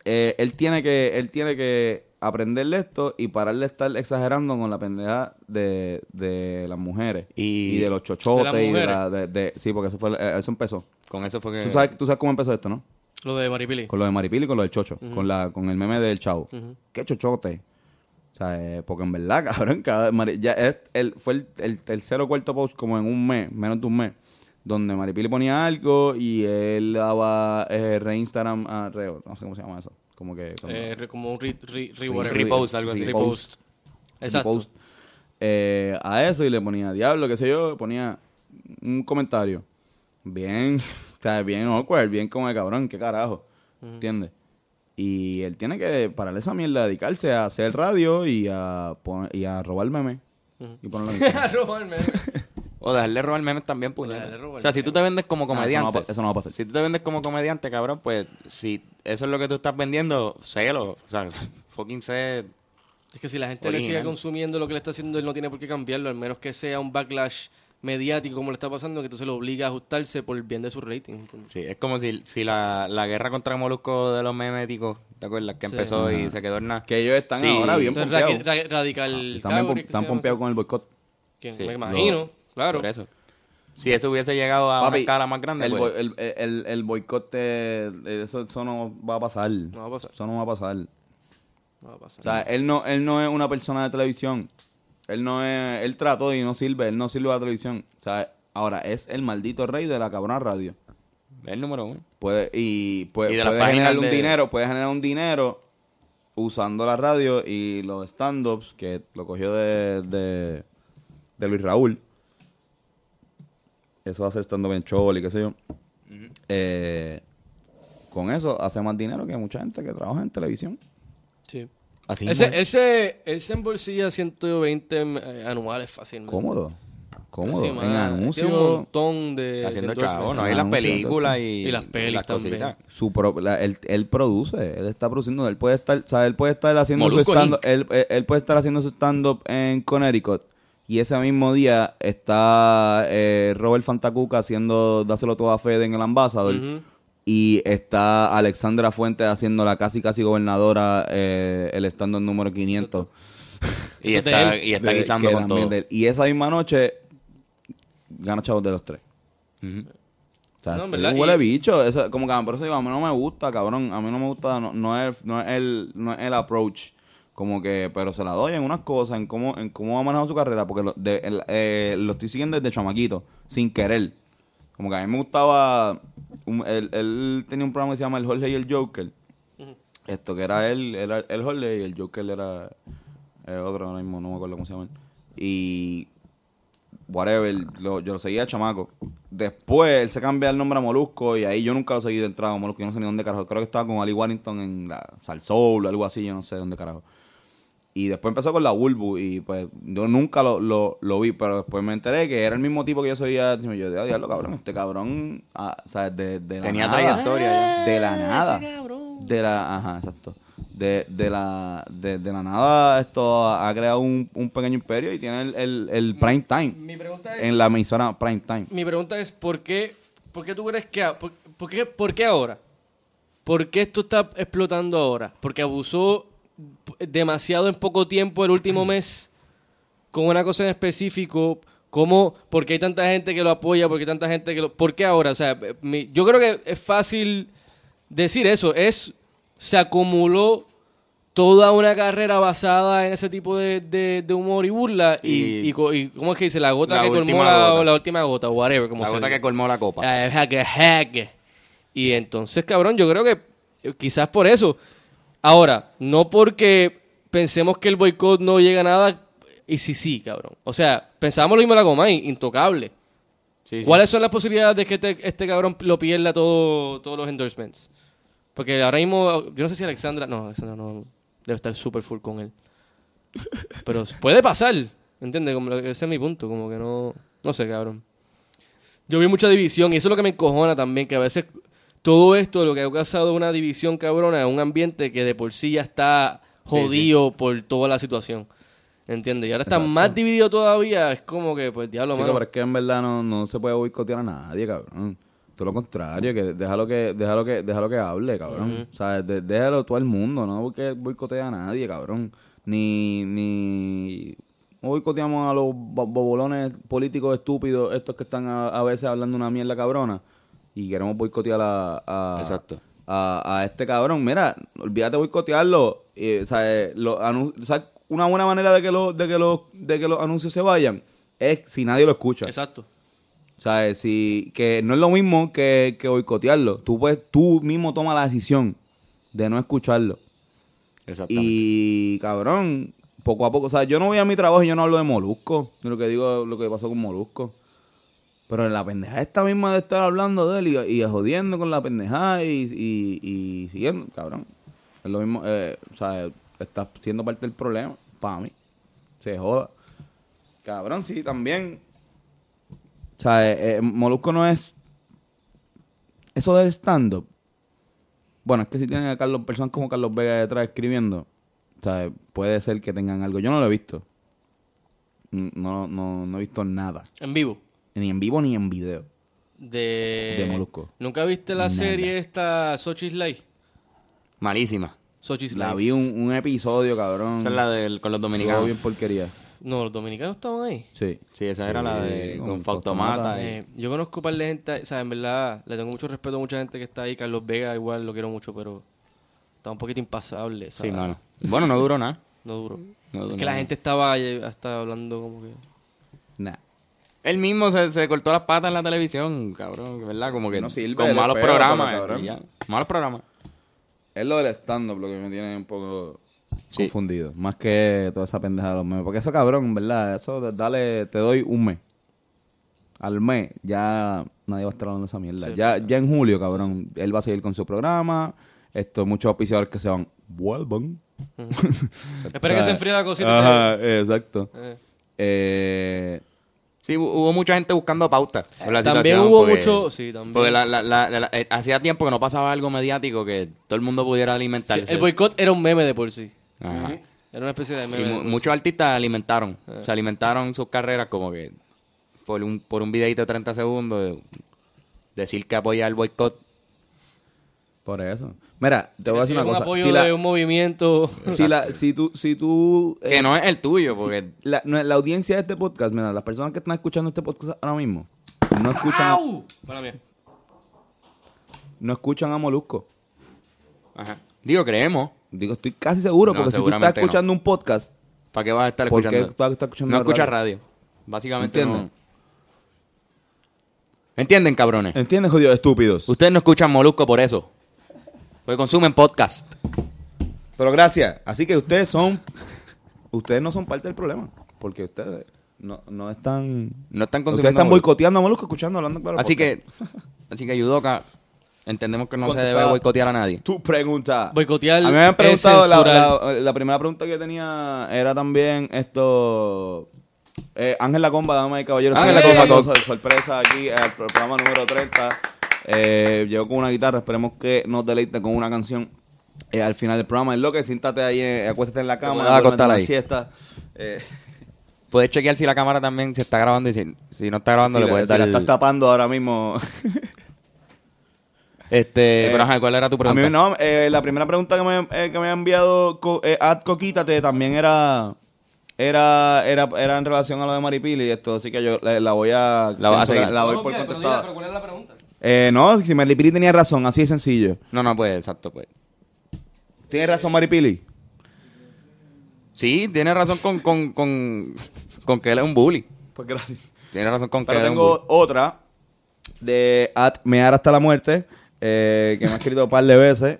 eh, él tiene que él tiene que aprenderle esto y parar de estar exagerando con la pendeja de, de las mujeres Y- y, de los chochotes De y de, la, de, de- sí porque eso fue eh, eso empezó Con eso fue que... tú sabes tú sabes cómo empezó esto no Lo de Maripili. con lo de Maripili y con lo del chocho con la con el meme del chavo qué chochote o sea eh, porque en verdad cabrón cada ya es el fue el, el tercero o cuarto post como en un mes menos de un mes donde Maripili ponía algo y él daba eh, re Instagram a re, no sé cómo se llama eso como que cuando- Eh, re- como un re, re- re- whatever. Repost, algo así. Repost. Exacto. post, eh, a eso y le ponía diablo, qué sé yo, ponía un comentario bien, o sea, bien awkward, bien como de cabrón, qué carajo, ¿entiendes? Y él tiene que pararle esa mierda, dedicarse a hacer radio y a, y a robar memes. Y ponerlo en Instagram. Robarme. O dejarle robar memes también, robar O sea, si tú te vendes como Ah, eso no va a comediante. eso no va a pasar. Si tú te vendes como comediante, cabrón, pues si eso es lo que tú estás vendiendo, sélo. O sea, fucking sé. Es que si la gente le sigue consumiendo lo que le está haciendo, él no tiene por qué cambiarlo, al menos que sea un backlash mediático como le está pasando, que entonces lo obliga a ajustarse por el bien de su rating. Sí, es como si, si la, la guerra contra Molusco de los meméticos, ¿te acuerdas? Que Sí. empezó y se quedó en nada. Que ellos están Sí. ahora bien Entonces, pompeados. Ra- Ra- Radical Están, bien pom- Cowboy, ¿qué se están pompeados con el boicot. Me lo- imagino, claro. Por eso. Si eso hubiese llegado a una Papi, escala más grande, el, pues, el, el, el boicot, eso, eso no va a pasar. No va a pasar. Eso no va a pasar. No va a pasar. O sea, él no, él no es una persona de televisión. Él no es, él trató y no sirve, él no sirve a la televisión. O sea, ahora es el maldito rey de la cabrona radio. el número uno. Puede, y puede, Y de puede generar un de- dinero, puede generar un dinero usando la radio y los stand-ups que lo cogió de, de, de Luis Raúl. Eso va a ser stand-up en Chol y qué sé yo. Eh, con eso hace más dinero que mucha gente que trabaja en televisión. Sí. Así Ese, es. ese, él se embolsilla 120 eh, anuales fácilmente. Cómodo. Cómodo. Sí, en man, Tiene un anuncios. montón de. haciendo de chavo, ¿no? Y las Anuncios, películas y, Y las pelis las también. cositas. su pro- la- él, él produce, él está produciendo, él puede estar, o sea, él puede estar haciendo su Molusco stand Inc. él, él- él puede estar haciendo su stand up en Connecticut y ese mismo día está eh, Robert Fantacuca haciendo Dáselo todo a Fede en el Ambassador Ujú. Y está Alexandra Fuentes haciendo la casi casi gobernadora eh, el stand up número 500 Y está, y está guisando con todo. de él. y esa misma noche gana chavos de los tres Ujú. o sea, No, en este verdad, huele y- bicho. Eso, como que por eso digo, a mí no me gusta, cabrón. A mí no me gusta, no, no es, no es el, no es el approach. Como que, pero se la doy en unas cosas, en cómo, en cómo ha manejado su carrera, porque lo, de- el- eh, lo estoy siguiendo desde chamaquito, sin querer. Como que a mí me gustaba, un- él, él tenía un programa que se llama El Jorge y el Joker. Esto que era él, era el Jorge y el Joker era eh, otro, ahora mismo no me acuerdo cómo se llama. Y whatever, lo- yo lo seguía chamaco. Después él se cambia el nombre a Molusco y ahí yo nunca lo seguí de entrada Molusco, yo no sé ni dónde carajo. Creo que estaba con Ali Warrington en la Salsoul o algo así, yo no sé dónde carajo. Y después empezó con la Bulbu y pues yo nunca lo, lo, lo vi, pero después me enteré que era el mismo tipo que yo seguía. Yo decía, diablo, cabrón, este cabrón, ah, o sea, de, de la Tenía nada, trayectoria. De la nada. De la, ajá, exacto. De, de la, de, de la nada esto ha, creado un, un pequeño imperio y tiene el, el, el prime time. Mi pregunta es. En la emisora prime time. Mi pregunta es: ¿por qué, por qué tú crees que. por qué, ¿Por qué ahora? ¿Por qué esto está explotando ahora? ¿Porque abusó demasiado en poco tiempo el último mes con una cosa en específico? ¿Cómo? ¿Por qué hay tanta gente que lo apoya? ¿Por qué hay tanta gente que lo.? ¿Por qué ahora? O sea, mi- yo creo que es fácil decir eso. Es. Se acumuló toda una carrera basada en ese tipo de, de- de humor y burla. Y, Y- ¿cómo es que dice? La gota La que colmó la, gota. la última gota, whatever. Como La se gota que colmó la copa. Eh. Y entonces, cabrón, yo creo que eh, quizás por eso. Ahora, no porque pensemos que el boicot no llega a nada, y sí, sí, cabrón. O sea, pensábamos lo mismo de la Comay, intocable. Sí, sí. ¿Cuáles son las posibilidades de que este, este cabrón lo pierda todo, todos los endorsements? Porque ahora mismo, yo no sé si Alexandra, no, Alexandra no, debe estar súper full con él. Pero puede pasar, ¿entiendes? Como, ese es mi punto, como que no, no sé, cabrón. Yo vi mucha división y eso es lo que me encojona también, que a veces todo esto lo que ha causado una división cabrona en un ambiente que de por sí ya está jodido por toda la situación. ¿Entiendes? Y ahora está más dividido todavía, es como que, pues, diablo, mano. pero es que en verdad no, no se puede boicotear a nadie, cabrón. Todo lo contrario, que déjalo que, déjalo que, déjalo que hable, cabrón. O sea, de- déjalo todo el mundo, no porque boicotea a nadie, cabrón. Ni, ni boicoteamos a los bo- bobolones políticos estúpidos, estos que están a, a veces hablando una mierda cabrona. Y queremos boicotear a, a, Exacto. a, a este cabrón. Mira, olvídate de boicotearlo. Y, o sea, eh, lo anu- o sea, una buena manera de que, los de, que los, de que los anuncios se vayan es si nadie lo escucha. Exacto. O sea, eh, si, que no es lo mismo que, que boicotearlo. Tú, puedes, tú mismo tomas la decisión de no escucharlo. Exactamente. Y, cabrón, poco a poco. O sea, yo no voy a mi trabajo y yo no hablo de Molusco. De lo que digo, lo que pasó con Molusco. Pero la pendeja esta misma de estar hablando de él y, y jodiendo con la pendejada y, y, y siguiendo, cabrón. Es lo mismo, eh, o sea, está siendo parte del problema, para mí. Se joda. Cabrón, sí, también. O sea, eh, eh, Molusco no es. Eso del stand-up. Bueno, es que si tienen a Carlos, personas como Carlos Vega detrás escribiendo, o sea, puede ser que tengan algo. Yo no lo he visto. No, no, no he visto nada. En vivo. Ni en vivo ni en video. De... De Molusco. ¿Nunca viste la Nada. serie esta Sochi's Life? Malísima. Sochi's La Life. vi un, un episodio, cabrón. Esa es la del, con los Todo dominicanos. bien porquería. No, los dominicanos estaban ahí. Sí. Sí, esa era la de Sí, con, con Fautomata. Fautomata. y- Eh, yo conozco un par de gente, o sea, en verdad, le tengo mucho respeto a mucha gente que está ahí. Carlos Vega, igual lo quiero mucho, pero está un poquito impasable. o sea, Sí, mano. Bueno, no duró nada. No duro. No es duró que la nada. gente estaba eh, hasta hablando como que. Nah. Él mismo se, se cortó las patas en la televisión, cabrón, ¿verdad? Como que No sirve, con malos feo, programas. cabrón. ya. Malos programas. Es lo del stand-up lo que me tiene un poco Sí. confundido. Más que toda esa pendeja de los memes. Porque eso, cabrón, ¿verdad? Eso, dale, te doy un mes. Al mes, ya nadie va a estar hablando de esa mierda. Sí, ya, ya en julio, cabrón, él va a seguir con su programa. Esto, muchos auspiciadores que se van, vuelvan. Espera que se enfríe la cosita. Ajá, exacto. Eh. Eh, Sí, hu- hubo mucha gente buscando pauta por la También situación, hubo porque- mucho- sí, también. Porque la- la- la- la- eh, hacía tiempo que no pasaba algo mediático que todo el mundo pudiera Sí, alimentarse. el boicot era un meme de por sí. Ajá. Era una especie de Y meme. de mu- por sí. muchos artistas alimentaron, Eh. se alimentaron sus carreras como que por un, por un videito de 30 segundos, de- decir que apoya el boicot. por eso. Mira, te voy a decir una un cosa. apoyo Si, la- de un movimiento. si, la- si tú, si tú eh, Que no es el tuyo, porque la, no, la audiencia de este podcast, mira, las personas que están escuchando este podcast ahora mismo, no escuchan, a, Para mí. no escuchan a Molusco. Ajá. digo, creemos. Digo, estoy casi seguro, No, porque si tú estás no. escuchando un podcast, ¿Para qué vas a estar ¿Por qué escuchando? tú estás escuchando no la escuchas radio? radio. Básicamente ¿Entienden? no. ¿Entienden, cabrones? ¿entiendes, jodidos estúpidos? Ustedes no escuchan Molusco por eso. Porque consumen podcast. Pero gracias. Así que ustedes son, ustedes no son parte del problema, porque ustedes no, no están, No están ustedes consumiendo están Molusco. boicoteando a Molusco, escuchando, hablando claro. Así podcast. que, así que Yudoka, entendemos que no se debe boicotear a nadie. Tu pregunta. Boicotear A mí me han es preguntado, la, la- la primera pregunta que tenía era también esto... eh, Ángel Lacomba, dama y caballero. Ángel dando sor- sorpresa aquí al programa número 30. Eh, llegó con una guitarra, esperemos que nos deleite con una canción eh, al final del programa. Es lo que siéntate ahí, eh, acuéstate en la cama, puedes duérmete acostar ahí. siesta. Eh, Puedes chequear si la cámara también se está grabando y si, si no está grabando si le puedes si dar la el- estás tapando ahora mismo. Este, Eh, pero ajá, ¿cuál era tu A pregunta? mí no, eh, la primera pregunta que me, eh, que me ha enviado co, eh, Ad Coquítate también era, era, era, era en relación a lo de Maripili y esto, así que yo la, la voy a... La a No, por contestada. pero ¿cuál es la pregunta? Eh, no, si Maripili tenía razón, así de sencillo. No, no, pues, exacto, pues. ¿Tiene razón Maripili? Sí, tiene razón con, con, con, con que él es un bully. Pues gracias. Tiene razón con que Pero él es un bully. tengo otra de At Mear hasta la muerte. eh, que me ha escrito un par de veces.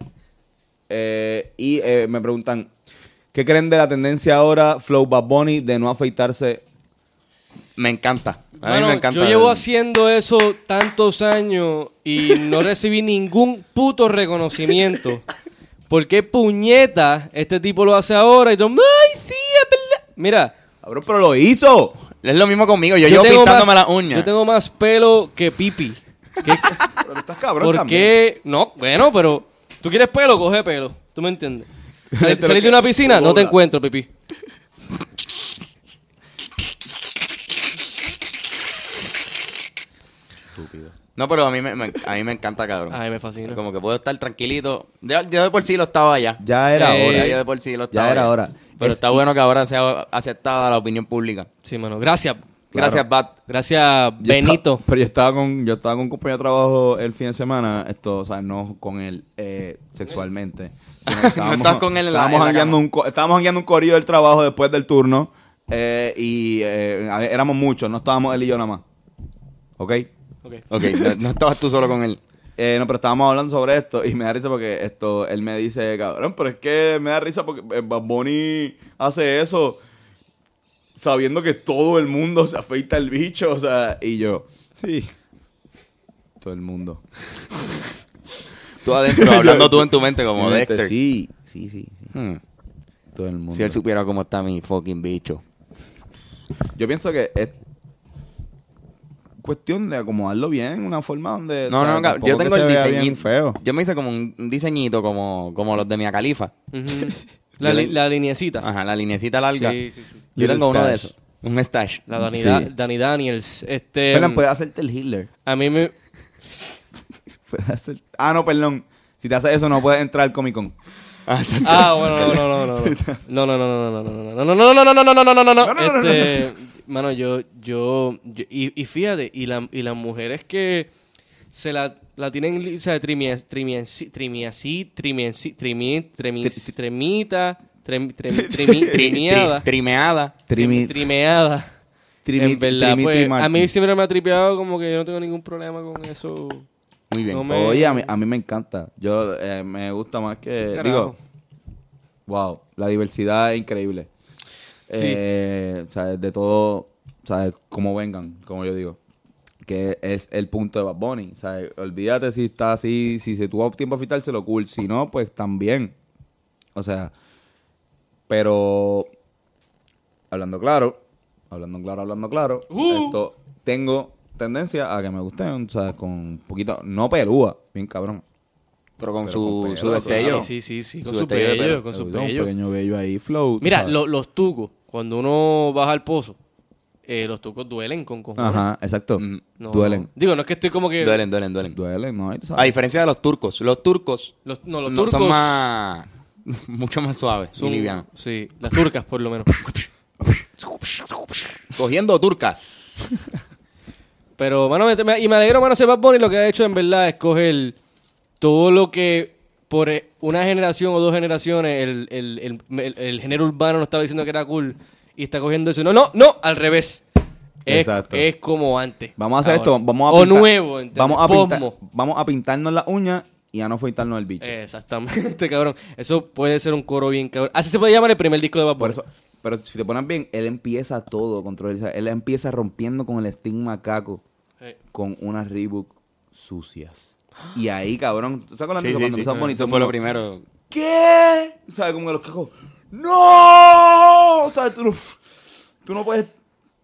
Eh, y eh, me preguntan, ¿qué creen de la tendencia ahora, Flow Bad Bunny, de no afeitarse? Me encanta. A mí Mano, me encanta. Yo llevo haciendo eso tantos años y no recibí ningún puto reconocimiento. ¿Por qué puñeta este tipo lo hace ahora? Y yo, ¡ay, sí, es verdad! Mira, Cabrón, pero lo hizo. Es lo mismo conmigo. Yo, llevo pintándome las uñas. Yo tengo más pelo que pipi. ¿Qué- Pero tú estás cabrón ¿Por también. qué? No, bueno, pero tú quieres pelo, coge pelo. ¿Tú me entiendes? Salir de una piscina, no te encuentro, pipi. No, pero a mí me, me- a mí me encanta, cabrón. Ay, me fascina. Como que puedo estar tranquilito. Yo, yo de por sí lo estaba allá. Ya era Eh, hora. yo de por sí lo Ya estaba era allá. hora. Pero Es- está bueno que ahora sea aceptada la opinión pública. Sí, mano. Gracias. Gracias, Bat. Gracias, Yo Benito. estaba- pero yo estaba con yo estaba con un compañero de trabajo el fin de semana, esto, o sea, no con él eh, sexualmente. sino estábamos- estabas con él en la- estábamos en la jangueando cama. un co- estábamos jangueando un corillo del trabajo después del turno eh, y eh, a ver, éramos muchos, no estábamos él y yo nada más. ¿Ok? Ok. Ok, no, no estabas tú solo con él. Eh, no, pero estábamos hablando sobre esto y me da risa porque esto, él me dice, cabrón, pero es que me da risa porque eh, Bad Bunny hace eso sabiendo que todo el mundo se afeita el bicho, o sea, y yo, sí, todo el mundo. Tú adentro, hablando tú en tu mente como Mi mente, Dexter. Sí, sí, sí, sí, Hmm. todo el mundo. Si él supiera cómo está mi fucking bicho. Yo pienso que es cuestión de acomodarlo bien, una forma donde... No, o sea, no, tampoco yo tengo el diseñito. feo. Yo me hice como un diseñito como, como los de Mia Califa. La, li- la lineecita. Ajá, la linecita larga. Sí, sí, sí. Yo Little tengo uno de esos. Un stash. La Dani, Sí. Da- Dani Daniels. Este, Fernan, puedes hacerte el Hitler. a mí me... Puedes hacer- Ah, no, perdón. Si te haces eso, no puedes entrar al Comic Con. Ah, bueno, no, no, no, no, no. No, no, no, no, no, no, no, no, no, no, no, no, no, no, no, no, no, no, No, no, no, no, Este, mano, yo, yo, yo- y, y fíjate, y, la, y las mujeres que se la, la tienen, o sea, trimias, trimias, trimiasí, trimiasí, trimi, tremis, tremita, trimeada. Trimeada. trimi, en verdad, pues, a mí siempre me ha tripeado como que yo no tengo ningún problema con eso. Muy bien. No me- Oye, a mí, a mí me encanta. Yo eh, me gusta más que. Digo, wow, la diversidad es increíble. Sí. Eh, o sea, de todo, sea, como vengan, como yo digo. Que es el punto de Bad Bunny. Sea, olvídate si está así, si se tuvo tiempo a afeitárselo, cool. Si no, pues también. O sea, pero hablando claro, hablando claro, hablando claro, Uh. esto tengo tendencia a que me gusten, o sea, con un poquito, no pelúa, bien cabrón. Pero con Pero su, con su destello. Sí, sí, sí, con Su su destello con su Un pello. pequeño bello ahí, flow. Mira, sabes. lo- los tucos, cuando uno baja al pozo, eh, los tucos duelen con cojones. Ajá, exacto. Mm. No, Duelen. Digo, no es que estoy como que. Duelen, duelen, duelen. Duelen, ¿no? Ahí tú sabes. A diferencia de los turcos. Los turcos Los, no, los no, turcos. son más... Mucho más suaves son- y livianos. Sí, las turcas, por lo menos. Cogiendo turcas. Pero, mano, me- me- y me alegro, mano, ese Bad Bunny lo que ha hecho en verdad es coger todo lo que por eh, una generación o dos generaciones el, el, el, género urbano nos estaba diciendo que era cool y está cogiendo eso. No, no, no, al revés. Es, Exacto. es como antes. Vamos a hacer Ahora. esto, vamos a O nuevo, vamos a, pintar, vamos a pintarnos las uñas y a no afeitarnos el bicho. Exactamente, cabrón. Eso puede ser un coro bien cabrón. Así se puede llamar el primer disco de Bad Por eso, pero si te pones bien, él empieza todo control. o sea, él empieza rompiendo con el estigma caco Eh, con unas Reebok sucias. Y ahí, cabrón, ¿tú sabes eso? sí, Cuando sí. empezó Bonnie, Eso fue lo primero. ¿Qué? ¿Sabes? Como que los cacos. ¡No! Sea, tú no, tú no puedes.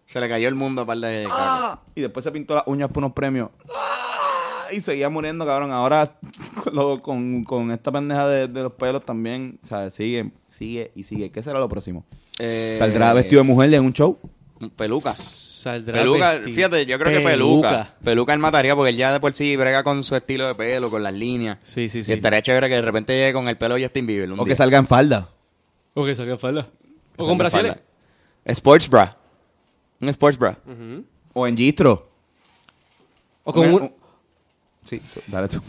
Se le cayó el mundo a par de. ¡Ah! Y después se pintó las uñas por unos premios. ¡Ah! Y seguía muriendo, cabrón. Ahora con, con, con esta pendeja de, de los pelos también, ¿sabes? Sigue, sigue y sigue. ¿Qué será lo próximo? Eh, ¿Saldrá vestido de mujer en un show? Peluca. Saldrá Peluca, vestido. fíjate, yo creo que peluca. Peluca él mataría porque él ya de por sí brega con su estilo de pelo, con las líneas. Sí, sí, Y sí. estaría chévere que de repente llegue con el pelo de Justin Bieber. un O que salga en falda. O que saquen falda. Que O salga con brasiles. falda. Sports bra. Un sports bra. O en gistro. O con un, Sí, dale tú.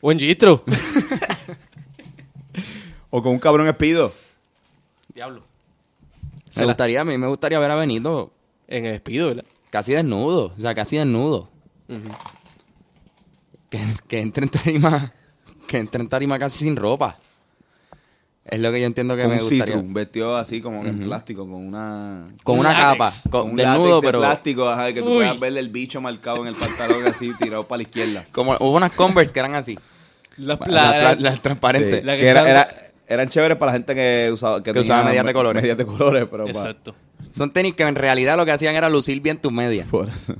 o en gistro. O con un cabrón espido. Diablo. Me gustaría, a mí me gustaría ver a Benito En el despido, ¿verdad? casi desnudo. O sea, casi desnudo. que, que entre en tarima, que entre en tarima casi sin ropa. Es lo que yo entiendo que me gustaría. citru, vestido así como en plástico, con una... Con Un una látex. capa, con, con un desnudo, látex de pero plástico, ajá, que tú Uy. puedas ver el bicho marcado en el pantalón así, tirado para la izquierda. como hubo unas Converse que eran así, La, las la- las transparentes. Sí, La que que era- salga- era- eran chéveres para la gente que usaba, que Que usaba medias de colores. Medias de colores, pero pa- Exacto. Son tenis que en realidad lo que hacían era lucir bien tus medias. por eso.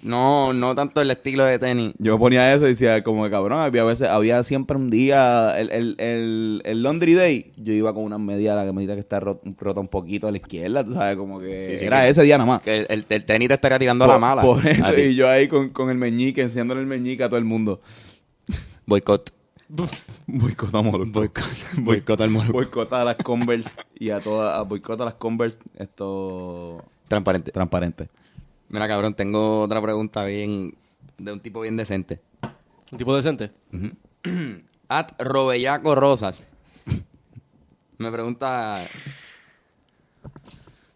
No, no tanto el estilo de tenis. Yo me ponía eso y decía, como que cabrón, había veces, había siempre un día, el, el, el, el Laundry Day, yo iba con una media, la medida que está rota, rota un poquito a la izquierda, tú sabes, como que Sí, sí, era que- ese día nada más. Que el, el- tenis te estaría tirando a la mala. Por eso, y yo ahí con, con el meñique, enseñándole el meñique a todo el mundo. Boicot. Boicotamos. Boicot. Boicot al molusco. Boicota a las Converse y a todas, boicota a las Converse, esto Transparente. transparente. Mira, cabrón, tengo otra pregunta bien. de un tipo bien decente. Un tipo decente. At Robellaco Rosas. Me pregunta.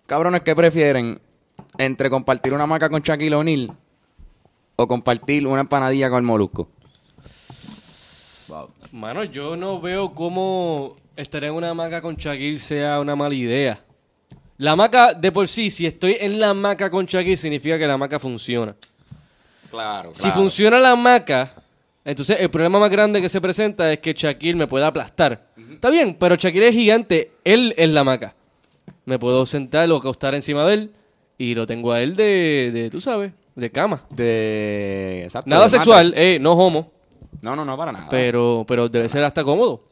Cabrones, ¿qué prefieren? ¿Entre compartir una maca con Shaquille O'Neal o compartir una empanadilla con el molusco? Wow. Mano, yo no veo cómo estar en una hamaca con Shaquille sea una mala idea. La hamaca, de por sí, si estoy en la hamaca con Shaquille, significa que la hamaca funciona. Claro. Si funciona la hamaca, entonces el problema más grande que se presenta es que Shaquille me puede aplastar. Está bien, pero Shaquille es gigante, él es la hamaca. Me puedo sentar o acostar encima de él y lo tengo a él de, de tú sabes, de cama. De. Exacto, Nada de sexual, eh, no homo. No, no, no, para nada. Pero, pero debe ser hasta cómodo.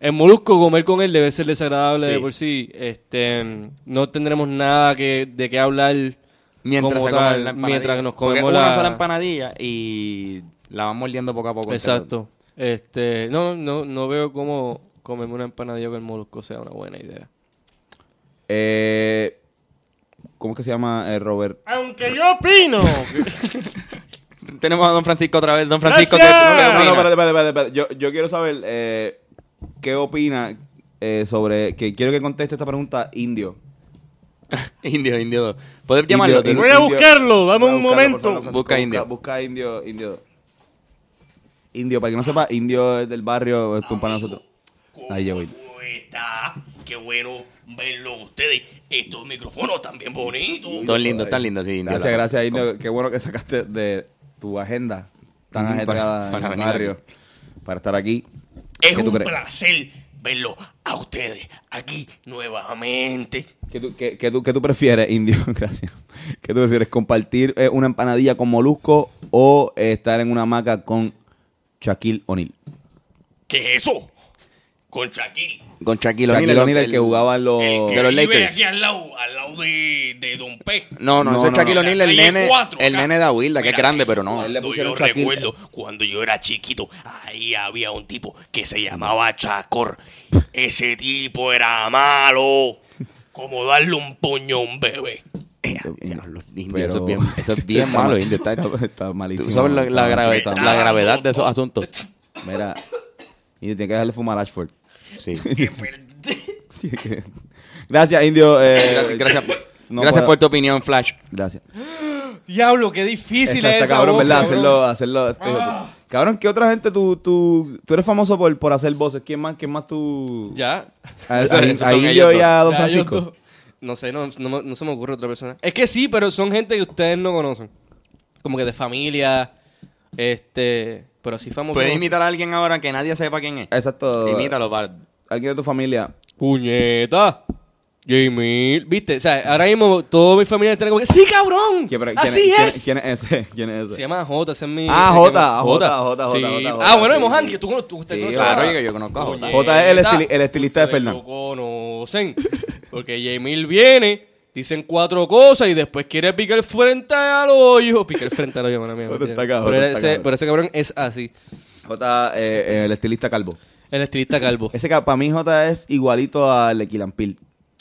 El molusco, comer con él debe ser desagradable Sí. de por sí. Este, no tendremos nada que, de qué hablar mientras como se come tal, la empanadilla. mientras nos Porque comemos una la... sola empanadilla y la van mordiendo poco a poco. Exacto. Este, no, no, no veo cómo comerme una empanadilla con el molusco sea una buena idea. Eh, ¿Cómo es que se llama eh, Robert? Aunque yo opino. Tenemos a Don Francisco otra vez. Don Francisco, ¿qué, No, no, espérate, espérate, espérate, espérate. Yo, yo quiero saber eh, qué opina eh, sobre. que Quiero que conteste esta pregunta indio. Indio, indio. ¿Puedes llamarlo? Indio, Voy a buscarlo, dame Voy a un buscarlo, momento. por favor, Francisco, Busca indio. Busca indio, indio. Indio, para que no sepa, indio es del barrio, es un para nosotros. Ahí llegó. Indio. ¿Cómo está? Qué bueno verlo ustedes. Estos micrófonos están bien bonitos. Están lindos, están lindos, sí, indio. Gracias, gracias, Indio. Qué bueno que sacaste de tu agenda tan Ujú, ajetreada para- para en el barrio para estar aquí. Es ¿Qué tú un crees? placer verlo a ustedes aquí nuevamente. ¿Qué tú, qué, qué tú, qué tú prefieres, Indio? Gracias. ¿Qué tú prefieres? ¿Compartir eh, una empanadilla con Molusco o eh, estar en una hamaca con Shaquille O'Neal? ¿Qué es eso? Con Shaquille. Con Shaquille O'Neal. Shaquille O'Neal, el que jugaba en los... El que de los vive Lakers. aquí al lado, al lado de, de Don P. No, no, No, ese es Shaquille no. O'Neal, el nene, cuatro, el acá. nene de Aguilda, que es grande, pero no. él le Cuando pusieron yo Shaquille. recuerdo, cuando yo era chiquito, ahí había un tipo que se llamaba Chacor. Ese tipo era malo. Como darle un puño a un bebé. Pero- eso es bien, eso es bien Está malo, mal- indio. Está, está- está malísimo. Tú sabes la, gravedad de esos asuntos. Mira, y tiene que dejarle fumar a Ashford. Sí. Tiene que- Gracias, Indio. eh, Gracias, gracias, no gracias puedo- por tu opinión, Flash. Gracias. Diablo, qué difícil es esa cabrón, voz, ¿verdad? cabrón. Hacerlo, hacerlo. este, hijo de- Cabrón, ¿qué otra gente tú, tú, tú eres famoso por, por hacer voces? ¿Quién más, quién más tú? Ya. A, Eso- a- esos a son Indio ellos y a dos. Don Ya, Francisco. No sé, no, no, me- no se me ocurre otra persona. Es que sí, pero son gente que ustedes no conocen. Como que de familia, este, pero así famoso. ¿Puedes imitar a alguien ahora que nadie sepa quién es? Exacto. Imítalo, para. Alguien de tu familia. Puñeta. Jamie, ¿viste? O sea, ahora mismo todos mis familiares están como que, ¡Sí, cabrón! ¿Quién, pero- ¡Así quién, es! ¿quién, es ese? ¿Quién es ese? Se llama Jota, ese es mi... Ah, Jota, Jota, Jota, Sí. Jota, Jota, Ah, bueno, sí, Mohan, sí. que tú, tú usted Sí, conoce Claro, a- oye, que yo conozco a Jota. Jota es el, Puñeta. estili- el estilista de Ustedes Fernan. lo conocen. Porque Jamil viene, dicen cuatro cosas y después quiere picar frente al hoyo. Picar frente al hoyo, mala mía. Jota está cabrón, pero, está ese, cabrón. pero ese cabrón es así. Jota, eh, eh, el estilista calvo. El estilista calvo. Ese para mí Jota es igualito al de Kill Pil.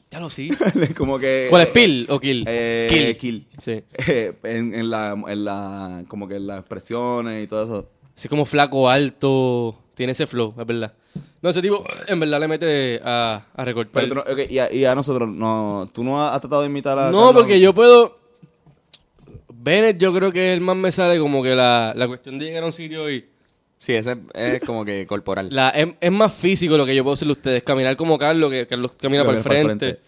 Ya lo sí. como que... ¿Cuál es Pil o Kill? Eh, Kill. Kill. Sí. Eh, en, en la, en la, como que en las expresiones y todo eso. Así como flaco, alto. Tiene ese flow, es verdad. No, ese tipo en verdad le mete a, a recortar. Pero tú no- ok, y, a, y a nosotros, no, ¿tú no has, tratado de imitar a No, porque yo puedo. Bennett yo creo que el más me sale como que la, la cuestión de llegar a un sitio y... Sí, ese es como que corporal. La, es, es más físico lo que yo puedo decirle a ustedes. Caminar como Carlos, que Carlos camina Lo para el frente.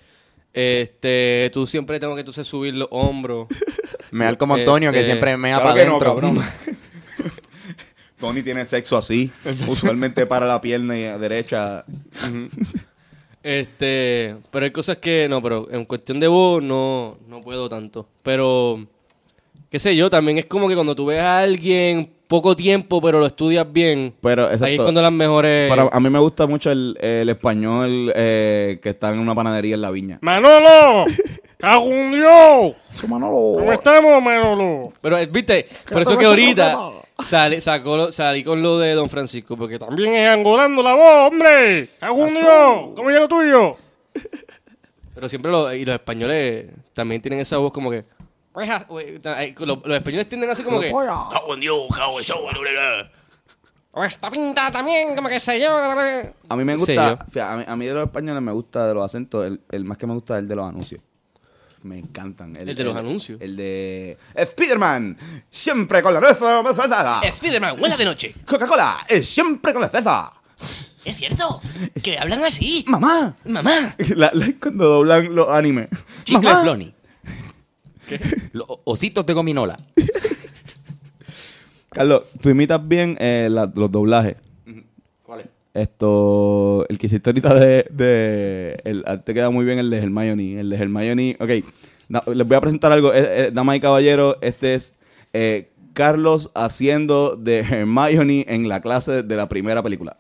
Este, tú siempre tengo que entonces subir los hombros. Me da como Antonio, que Este, siempre mea Claro para no, adentro. Tony tiene sexo así. Usualmente para la pierna y a derecha. Este, pero hay cosas que no, pero en cuestión de voz no, no puedo tanto. Pero, qué sé yo, también es como que cuando tú ves a alguien poco tiempo, pero lo estudias bien, Pero, ahí es exacto. cuando las mejores... Para- a mí me gusta mucho el, el español eh, que está en una panadería en la viña. Manolo, cago Dios. Manolo. ¿Cómo estamos, Manolo? Pero, eh, viste, por eso que ahorita sale, sacó, salí con lo de Don Francisco, porque también... Es angolando la voz, hombre. Cago en Dios. ¿Cómo ya lo tuyo? Pero siempre lo- y los españoles también tienen esa voz como que... Los, los españoles tienden así como que... O esta pinta también, como que se lleva. A mí me gusta, fíjate, a, mí, a mí de los españoles me gusta de los acentos, el, el más que me gusta es el de los anuncios. Me encantan. ¿El de los anuncios? El de Spiderman, siempre con la nueza más pesada. Spiderman, huela de noche. Coca-Cola, es siempre con la cereza. Es cierto, que hablan así. Mamá. Mamá. La- la- cuando doblan los animes. Chicle Mamá. Los ositos de gominola. Carlos, tú imitas bien eh, la- los doblajes. ¿Cuál es? Esto, el que hiciste ahorita de, de el, te queda muy bien el de Hermione, el de Hermione. Ok, da- les voy a presentar algo, eh, eh, damas y caballeros, este es eh, Carlos haciendo de Hermione en la clase de la primera película.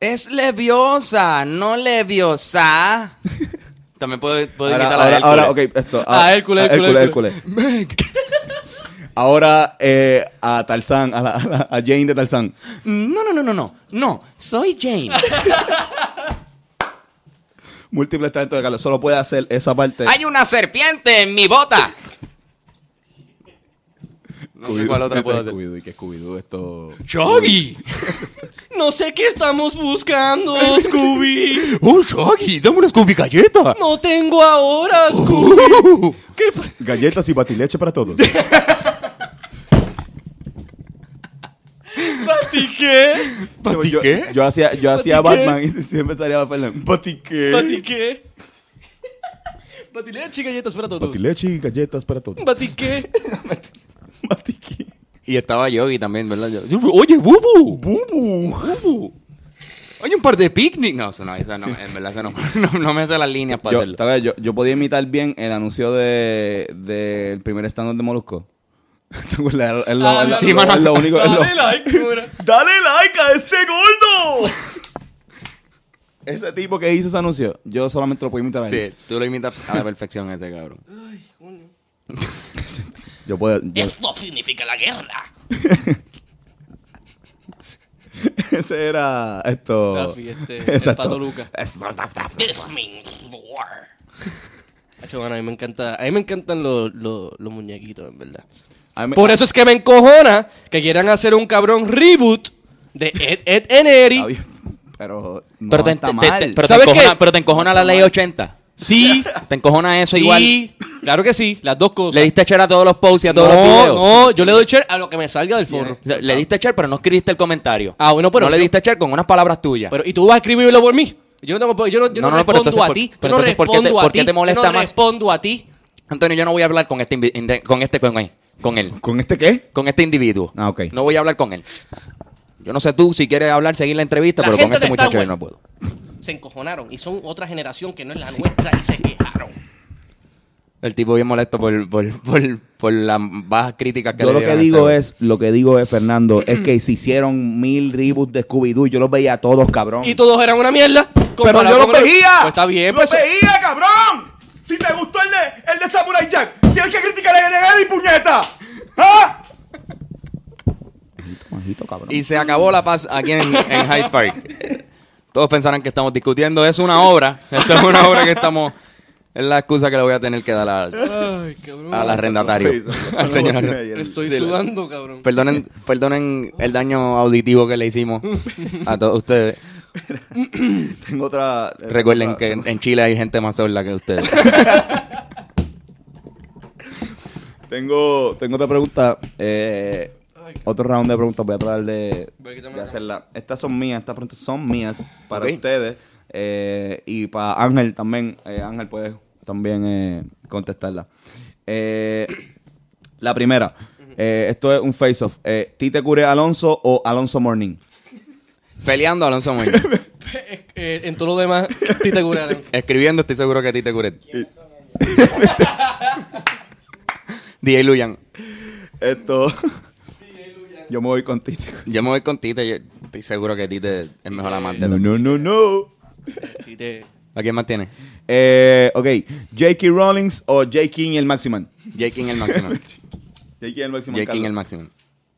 Es leviosa, no leviosa. También puedo, puedo Ahora, imitar a ahora, Hércules. ahora, ok, esto. Ah, Hércules, Hércules, Hércules. Ahora eh, a Tarzán, a, la- a la- a Jane de Tarzán. No, no, no, no, no. No, soy Jane. Múltiples talentos de Carlos, solo puede hacer esa parte. Hay una serpiente en mi bota. No sé cuál otra puedo hacer. Scooby-Doo, y que Scooby-Doo, esto... ¡Shaggy! No sé qué estamos buscando, Scooby. ¡Oh, Shaggy! ¡Dame una Scooby galleta! No tengo ahora, Scooby. ¿Qué pa- Galletas y batileche para todos. ¿Pati qué? ¿Pati yo, qué? Yo hacía, yo hacía ¿Pati qué? Batman y siempre salía Fernan. ¿Pati qué? ¿Pati qué? ¿Pati leche y galletas para todos? Batileche y galletas para todos. ¿Pati qué? Y estaba Yogi también, ¿verdad? Yo- Oye, Bubu. Bubu. Bubu. Oye, un par de picnic. No, eso no, eso no, en verdad, eso no, no, no me hace las líneas para Yo, hacerlo. tal vez yo, yo podía imitar bien el anuncio de del primer stand de Molusco. Lo, Ah, es lo- sí, mano. es lo único. es lo- Dale like. ¡Dale like a este gordo! ese tipo que hizo ese anuncio, yo solamente lo puedo imitar a él. Sí, tú lo imitas a la perfección a ese cabrón. Yo puedo. yo- Esto significa la guerra. ese era esto. Daffy, este, el pato Luca. This means war. Hacho, mano, a mí me encanta, a mí me encantan los, los, los muñequitos, en verdad. Por eso es que me encojona que quieran hacer un cabrón reboot de Ed, Ed and Eddie. Está bien, Pero no Pero te, está te- mal. te- pero, te ¿Sabes encojona, qué? pero te encojona la ley 80. Sí, Te encojona eso sí, igual. claro que sí, las dos cosas. Le diste share a todos los posts y a todos los no, videos. no, yo le doy share a lo que me salga del forro. Le, le diste share, pero no escribiste el comentario. Ah, bueno, pero No le diste share con unas palabras tuyas. Pero, ¿y tú vas a escribirlo por mí? Yo no tengo, yo no, yo no, No, no, pero respondo entonces, a ¿por- ti. pero yo entonces, ¿por qué te- respondo a por qué ti. te molesta yo no más? respondo a ti. Antonio, yo no voy a hablar con este, con este, con, con él, ¿Con este qué? con este individuo. Ah, ok. No voy a hablar con él. Yo no sé tú si quieres hablar, seguir la entrevista, La pero con este muchacho yo no puedo. Se encojonaron y son otra generación que no es la nuestra y se quejaron. El tipo bien molesto por, por, por, por las bajas críticas que Yo le lo que a digo este- es, lo que digo es, Fernando, es que se hicieron mil reboots de Scooby-Doo, yo los veía todos, cabrón. Y todos eran una mierda. Pero yo los veía. Pues está bien, ¡Los pues. veía, cabrón! Si te gustó el de, el de Samurai Jack, tienes que criticar el de Eddie, puñeta. ¿Ah? Majito, cabrón. Y se acabó la paz aquí en, en Hyde Park. Todos pensarán que estamos discutiendo. Es una obra. Esto es una obra que estamos. Es la excusa que le voy a tener que dar al, Ay, cabrón. al arrendatario. al señor. Estoy sudando, cabrón. Perdonen, perdonen el daño auditivo que le hicimos a todos ustedes. Tengo otra. Recuerden otra- que en en Chile hay gente más sorda que ustedes. Tengo, tengo otra pregunta. Eh, otro round de preguntas. Voy a tratar de, de la hacerla. Estas son mías. Estas preguntas son mías para ustedes. eh, y para Ángel también. Eh, Ángel puede también eh, contestarla. Eh, la primera. eh, esto es un face-off. Eh, ¿Tite Cure Alonso o Alonso Morning? Peleando Alonso. Eh, en todo lo demás, Tite Gurel. Escribiendo estoy seguro que a ti te curé. DJ Luyan. Esto. Yo me voy con Tite. Yo me voy con Tite. Yo estoy seguro que Tite es el mejor amante. No, no, no, no. Tite. ¿A quién más tiene? Eh, ok. J.K. Rawlings o J. King el Maximan. J. King el máximo. J. King el Maximan. J. King el máximo.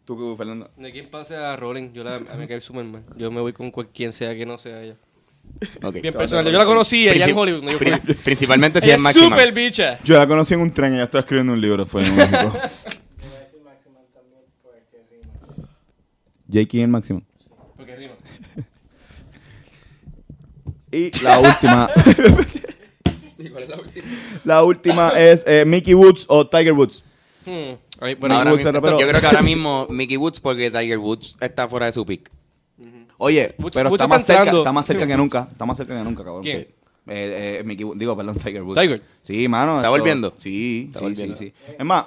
¿Tú, Fernando? ¿De quién pase a Rolling? Yo la, a mí me cae súper mal. Yo me voy con cual- quien sea que no sea ella. Bien personal. Yo la conocí allá en Hollywood. yo fui. Principalmente si Ella es es máxima. súper bicha. Yo la conocí en un tren y ella estaba escribiendo un libro. Fue en México. J. King el Maximan. Porque rima. Y la última. la última es eh, Mickey Woods o Tiger Woods. Hmm. Ay, bueno, Ahora Woods mismo- es yo creo que ahora mismo Mickey Woods porque Tiger Woods está fuera de su pick. Oye, Woods- pero Woods está está más, cerca, está más cerca que nunca. Está más cerca que nunca, cabrón. ¿Quién? Sí. Eh, eh, Mickey Woods- digo, perdón, Tiger Woods. Tiger. Sí, mano. ¿Está esto- volviendo? Sí, Está sí, volviendo. sí, sí. Es más.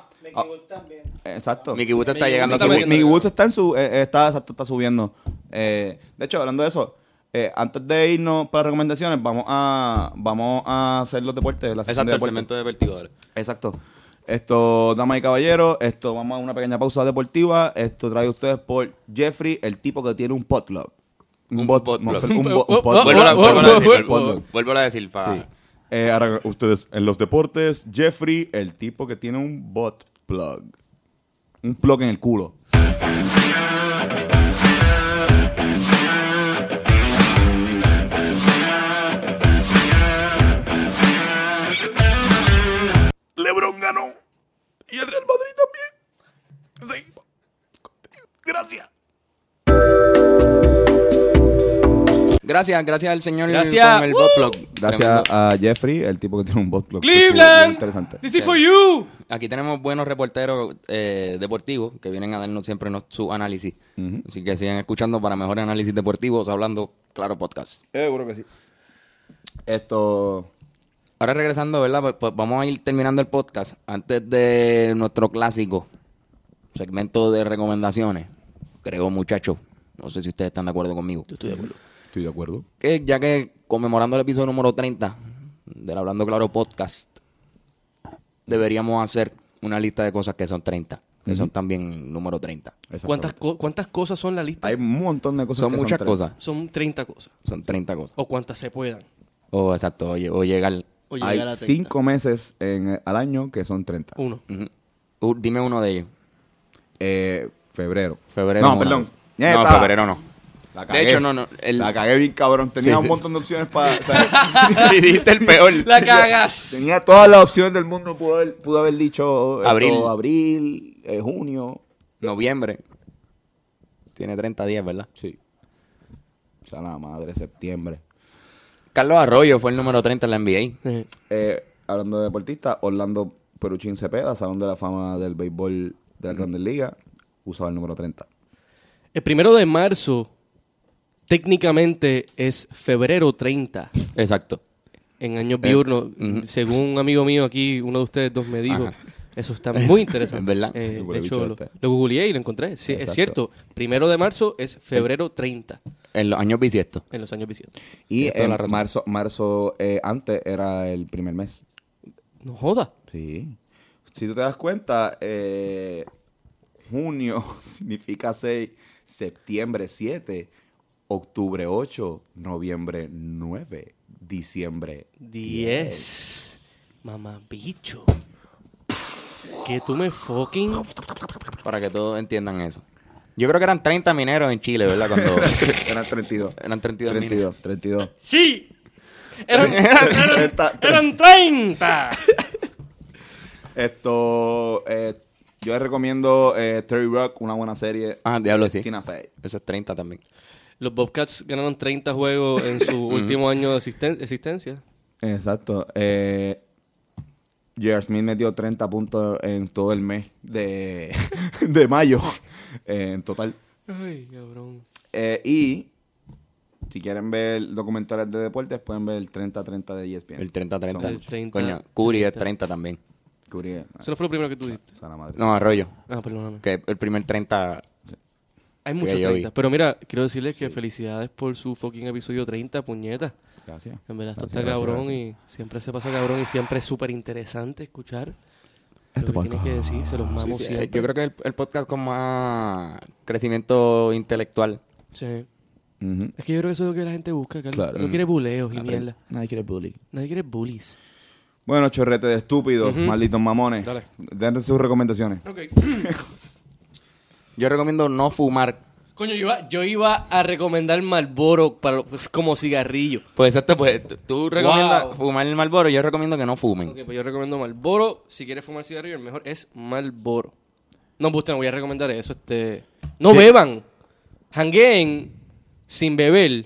Exacto. Mickey Woods está Mickey llegando a su está. Mickey Woods está en su. eh, eh, está, exacto, está subiendo. Eh, de hecho, hablando de eso, eh, antes de irnos para recomendaciones, vamos a vamos a hacer los deportes. La Exacto, de el segmento de vertigodores. Exacto. Esto, damas y caballeros, esto vamos a una pequeña pausa deportiva. Esto trae ustedes por Jeffrey, el tipo que tiene un potluck. Un bot- un. Vuelvo a decir, vuelvo- vuelvo a decir pa- Sí. Eh, ahora ustedes, en los deportes, Jeffrey, el tipo que tiene un bot plug. Un plug en el culo. LeBron ganó. Y el Real Madrid también. Gracias. Gracias, gracias al señor Gracias. con el bot plug. Gracias Tremendo. a Jeffrey, el tipo que tiene un bot muy Cleveland. Interesante. This is for you. Aquí tenemos buenos reporteros eh, deportivos que vienen a darnos siempre nos- su análisis. Así que sigan escuchando para mejores análisis deportivos hablando Claro Podcast. Seguro que sí. Esto. Ahora regresando, ¿verdad? Pues, pues vamos a ir terminando el podcast antes de nuestro clásico segmento de recomendaciones. Creo, muchachos. No sé si ustedes están de acuerdo conmigo. Yo estoy de acuerdo. Estoy de acuerdo. Que ya que conmemorando el episodio número 30 del Hablando Claro Podcast, deberíamos hacer una lista de cosas que son 30, que son también número 30. ¿Cuántas, co- ¿Cuántas cosas son la lista? Hay un montón de cosas. Son que muchas tres. cosas, Son 30 cosas. son 30 cosas. O cuántas se puedan. O exacto, o, o llegar. O llegar Hay a 30. cinco meses en, al año que son 30. Uno. Uh, dime uno de ellos. Eh, febrero. Febrero. No, perdón. No, febrero no. La De hecho, no, no. El, La cagué bien cabrón. Tenía Sí, un montón de opciones para. o sea, dijiste el peor. La cagas. tenía todas las opciones del mundo. Pudo haber, pudo haber dicho. esto, Abril. abril, eh, junio. Noviembre. Tiene 30 días, ¿verdad? Sí. O sea, la madre, septiembre. Carlos Arroyo fue el número 30 en la NBA. Eh, Eh, hablando de deportistas, Orlando Peruchín Cepeda, Salón de la Fama del Béisbol de la Grandes Ligas, usaba el número 30. El primero de marzo, técnicamente, es febrero 30. Exacto. En años diurnos. Según un amigo mío aquí, uno de ustedes dos me dijo. Eso está muy interesante. ¿Verdad? Eh, de hecho, lo, lo googleé y lo encontré. Sí, es cierto. Primero de marzo es febrero 30 En los años bisiestos. en los años bisietos. Y en marzo eh, antes era el primer mes. No joda. Sí. Si tú te das cuenta, eh, junio significa 6, septiembre 7, octubre 8, noviembre 9, diciembre 10. Mamá bicho. Que tú me fucking. Para que todos entiendan eso. Yo creo que eran 30 mineros en Chile, ¿verdad? Cuando Eran 32. eran 32 mineros. 32, 32. Sí. Eran, eran, Esta- eran 30. Esto, eh, yo les recomiendo eh, Terry Rock, una buena serie. Ah, diablo, sí. Tina Fey. Eso es 30 también. Los Bobcats ganaron 30 juegos en su último año de existen- existencia. Exacto. Eh, J.R. Smith metió 30 puntos en todo el mes de, de mayo eh, en total. Ay, cabrón. Eh, y si quieren ver documentales de deportes, pueden ver el 30-30 de ESPN. El 30-30. El 30, Coño, Curry es 30. 30 también. Cubrí, Eso no fue lo primero que tú madre. No, Arroyo. Ah, perdóname. Que el primer 30. Hay muchos yo 30. vi. Pero mira, quiero decirles que felicidades por su fucking episodio 30, puñeta. Gracias. En verdad, esto Gracias, está gracias, cabrón gracias. y siempre se pasa cabrón y siempre es súper interesante escuchar Este lo que tiene que decir. Se los Sí, mamos sí, siempre. yo creo que el, el podcast con más crecimiento intelectual. Sí. Ujú. Es que yo creo que eso es lo que la gente busca, Carlos. Claro. No quiere buleos y mierda. Nadie quiere bully. Nadie quiere bullies. Bueno, chorrete de estúpidos, Ujú. malditos mamones. Dale. Den sus recomendaciones. Ok. Yo recomiendo no fumar. Coño, yo iba, yo iba a recomendar Marlboro para, pues, como cigarrillo. Pues esto, pues, tú- tú recomiendas Wow. fumar el Marlboro, yo recomiendo que no fumen. Ok, pues yo recomiendo Marlboro. Si quieres fumar cigarrillo, el mejor es Marlboro. No, pues te no voy a recomendar eso. Este, no beban. Hangueen sin beber.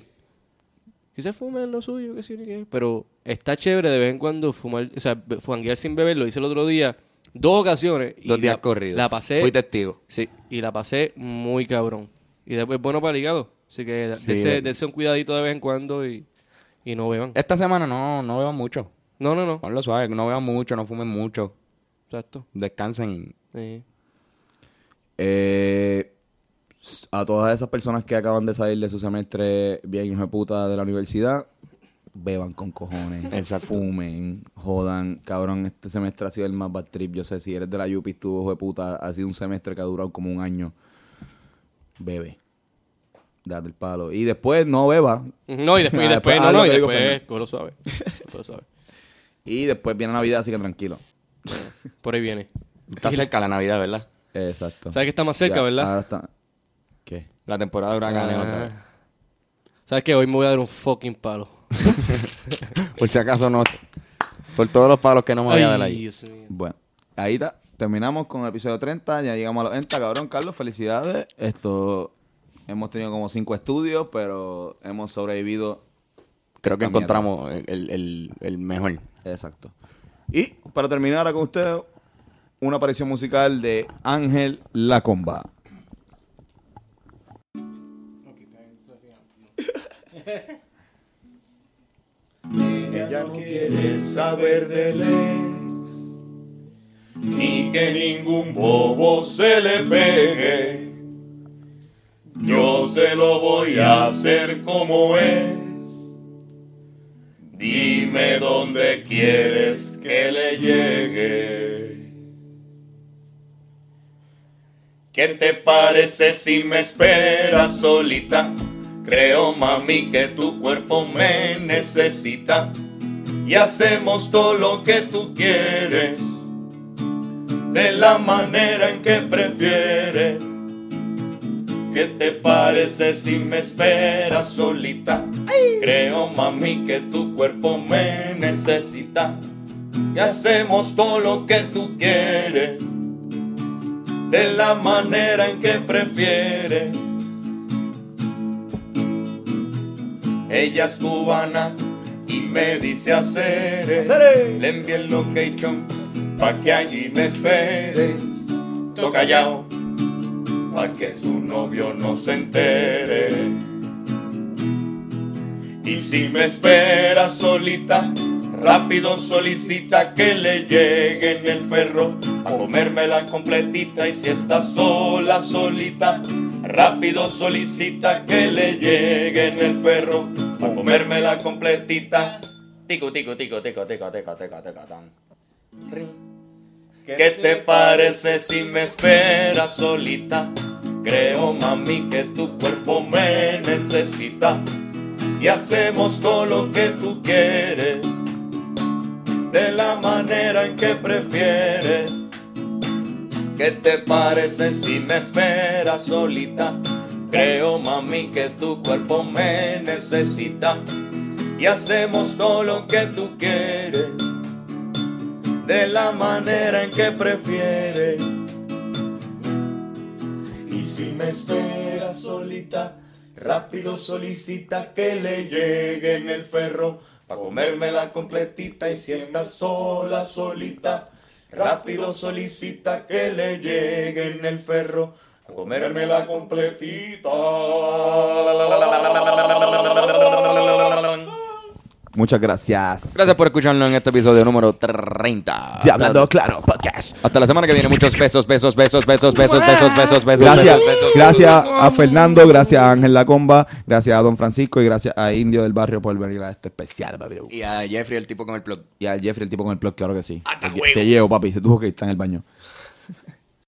Se fumen lo suyo, que sí, ni qué. Pero está chévere de vez en cuando fumar, o sea, be- hanguear sin beber. Lo hice el otro día, dos ocasiones. y Dos días la- corridos. La pasé. Fui testigo. Sí, y la pasé muy cabrón. Y después bueno para el hígado. Así que Sí, un cuidadito de vez en cuando y, y no beban. Esta semana no, no beban mucho. No, no, no. Ponlo suave, no beban mucho, no fumen mucho. Exacto. Descansen. Sí. Eh, a todas esas personas que acaban de salir de su semestre bien hijo de puta de la universidad, beban con cojones, Exacto. fumen, jodan. Cabrón, este semestre ha sido el más bad trip. Yo sé, si eres de la UPI, estuvo hijo de puta, ha sido un semestre que ha durado como un año. Bebe. Date el palo. Y después no beba. No, y después, y después, no, lo no, y digo, después, Fernández. colo suave. Colo suave. Y después viene Navidad, así que tranquilo. Por ahí viene. Está cerca la Navidad, ¿verdad? Exacto. ¿Sabes que está más cerca, Ya, verdad? Ahora está. ¿Qué? La temporada de huracanes Ah. otra vez. ¿Sabes que Hoy me voy a dar un fucking palo. Por si acaso no. Por todos los palos que no me voy a dar ahí. Bueno, ahí está. Terminamos con el episodio 30. Ya llegamos a los 30. Cabrón, Carlos, felicidades. Esto. Hemos tenido como cinco estudios, pero hemos sobrevivido. Creo que encontramos el, el, el mejor. Exacto. Y para terminar ahora con ustedes, una aparición musical de Ángel Lacomba. Ella no quiere saber del ex, ni que ningún bobo se le pegue. Yo se lo voy a hacer como es. Dime dónde quieres que le llegue. ¿Qué te parece si me esperas solita? Creo, mami, que tu cuerpo me necesita. Y hacemos todo lo que tú quieres. De la manera en que prefieres. ¿Qué te parece si me esperas solita? Creo, mami, que tu cuerpo me necesita. Y hacemos todo lo que tú quieres de la manera en que prefieres. Ella es cubana y me dice hacer. Le envié el location pa' que allí me espere. Toca callao pa' que su novio no se entere. Y si me espera solita, rápido solicita que le llegue en el ferro a comérmela completita. Y si está sola, solita, rápido solicita que le llegue en el ferro a comérmela completita. Tico, tico, tico, tico, tico, tico, tico, tico, tan. ¿Qué te parece si me esperas solita? Creo, mami, que tu cuerpo me necesita. Y hacemos todo lo que tú quieres. De la manera en que prefieres. ¿Qué te parece si me esperas solita? Creo, mami, que tu cuerpo me necesita. Y hacemos todo lo que tú quieres de la manera en que prefieres. Y si me esperas solita, rápido solicita que le llegue en el ferro Pa' comérmela completita y si está sola, solita, rápido solicita que le llegue en el ferro. A comérmela completita. Muchas gracias. Gracias por escucharnos en este episodio número 30. Ya hablando claro, podcast. Hasta la semana que viene. Muchos besos, besos, besos, besos, besos, besos, besos, besos. Gracias, besos, besos. gracias a Fernando, gracias a Ángel Lacomba, gracias a Don Francisco y gracias a Indio del Barrio por venir a este especial, papi. Y a Jeffrey, el tipo con el plug. Y a Jeffrey, el tipo con el plug, claro que sí. Te, te llevo, papi. Se tuvo que estar en el baño.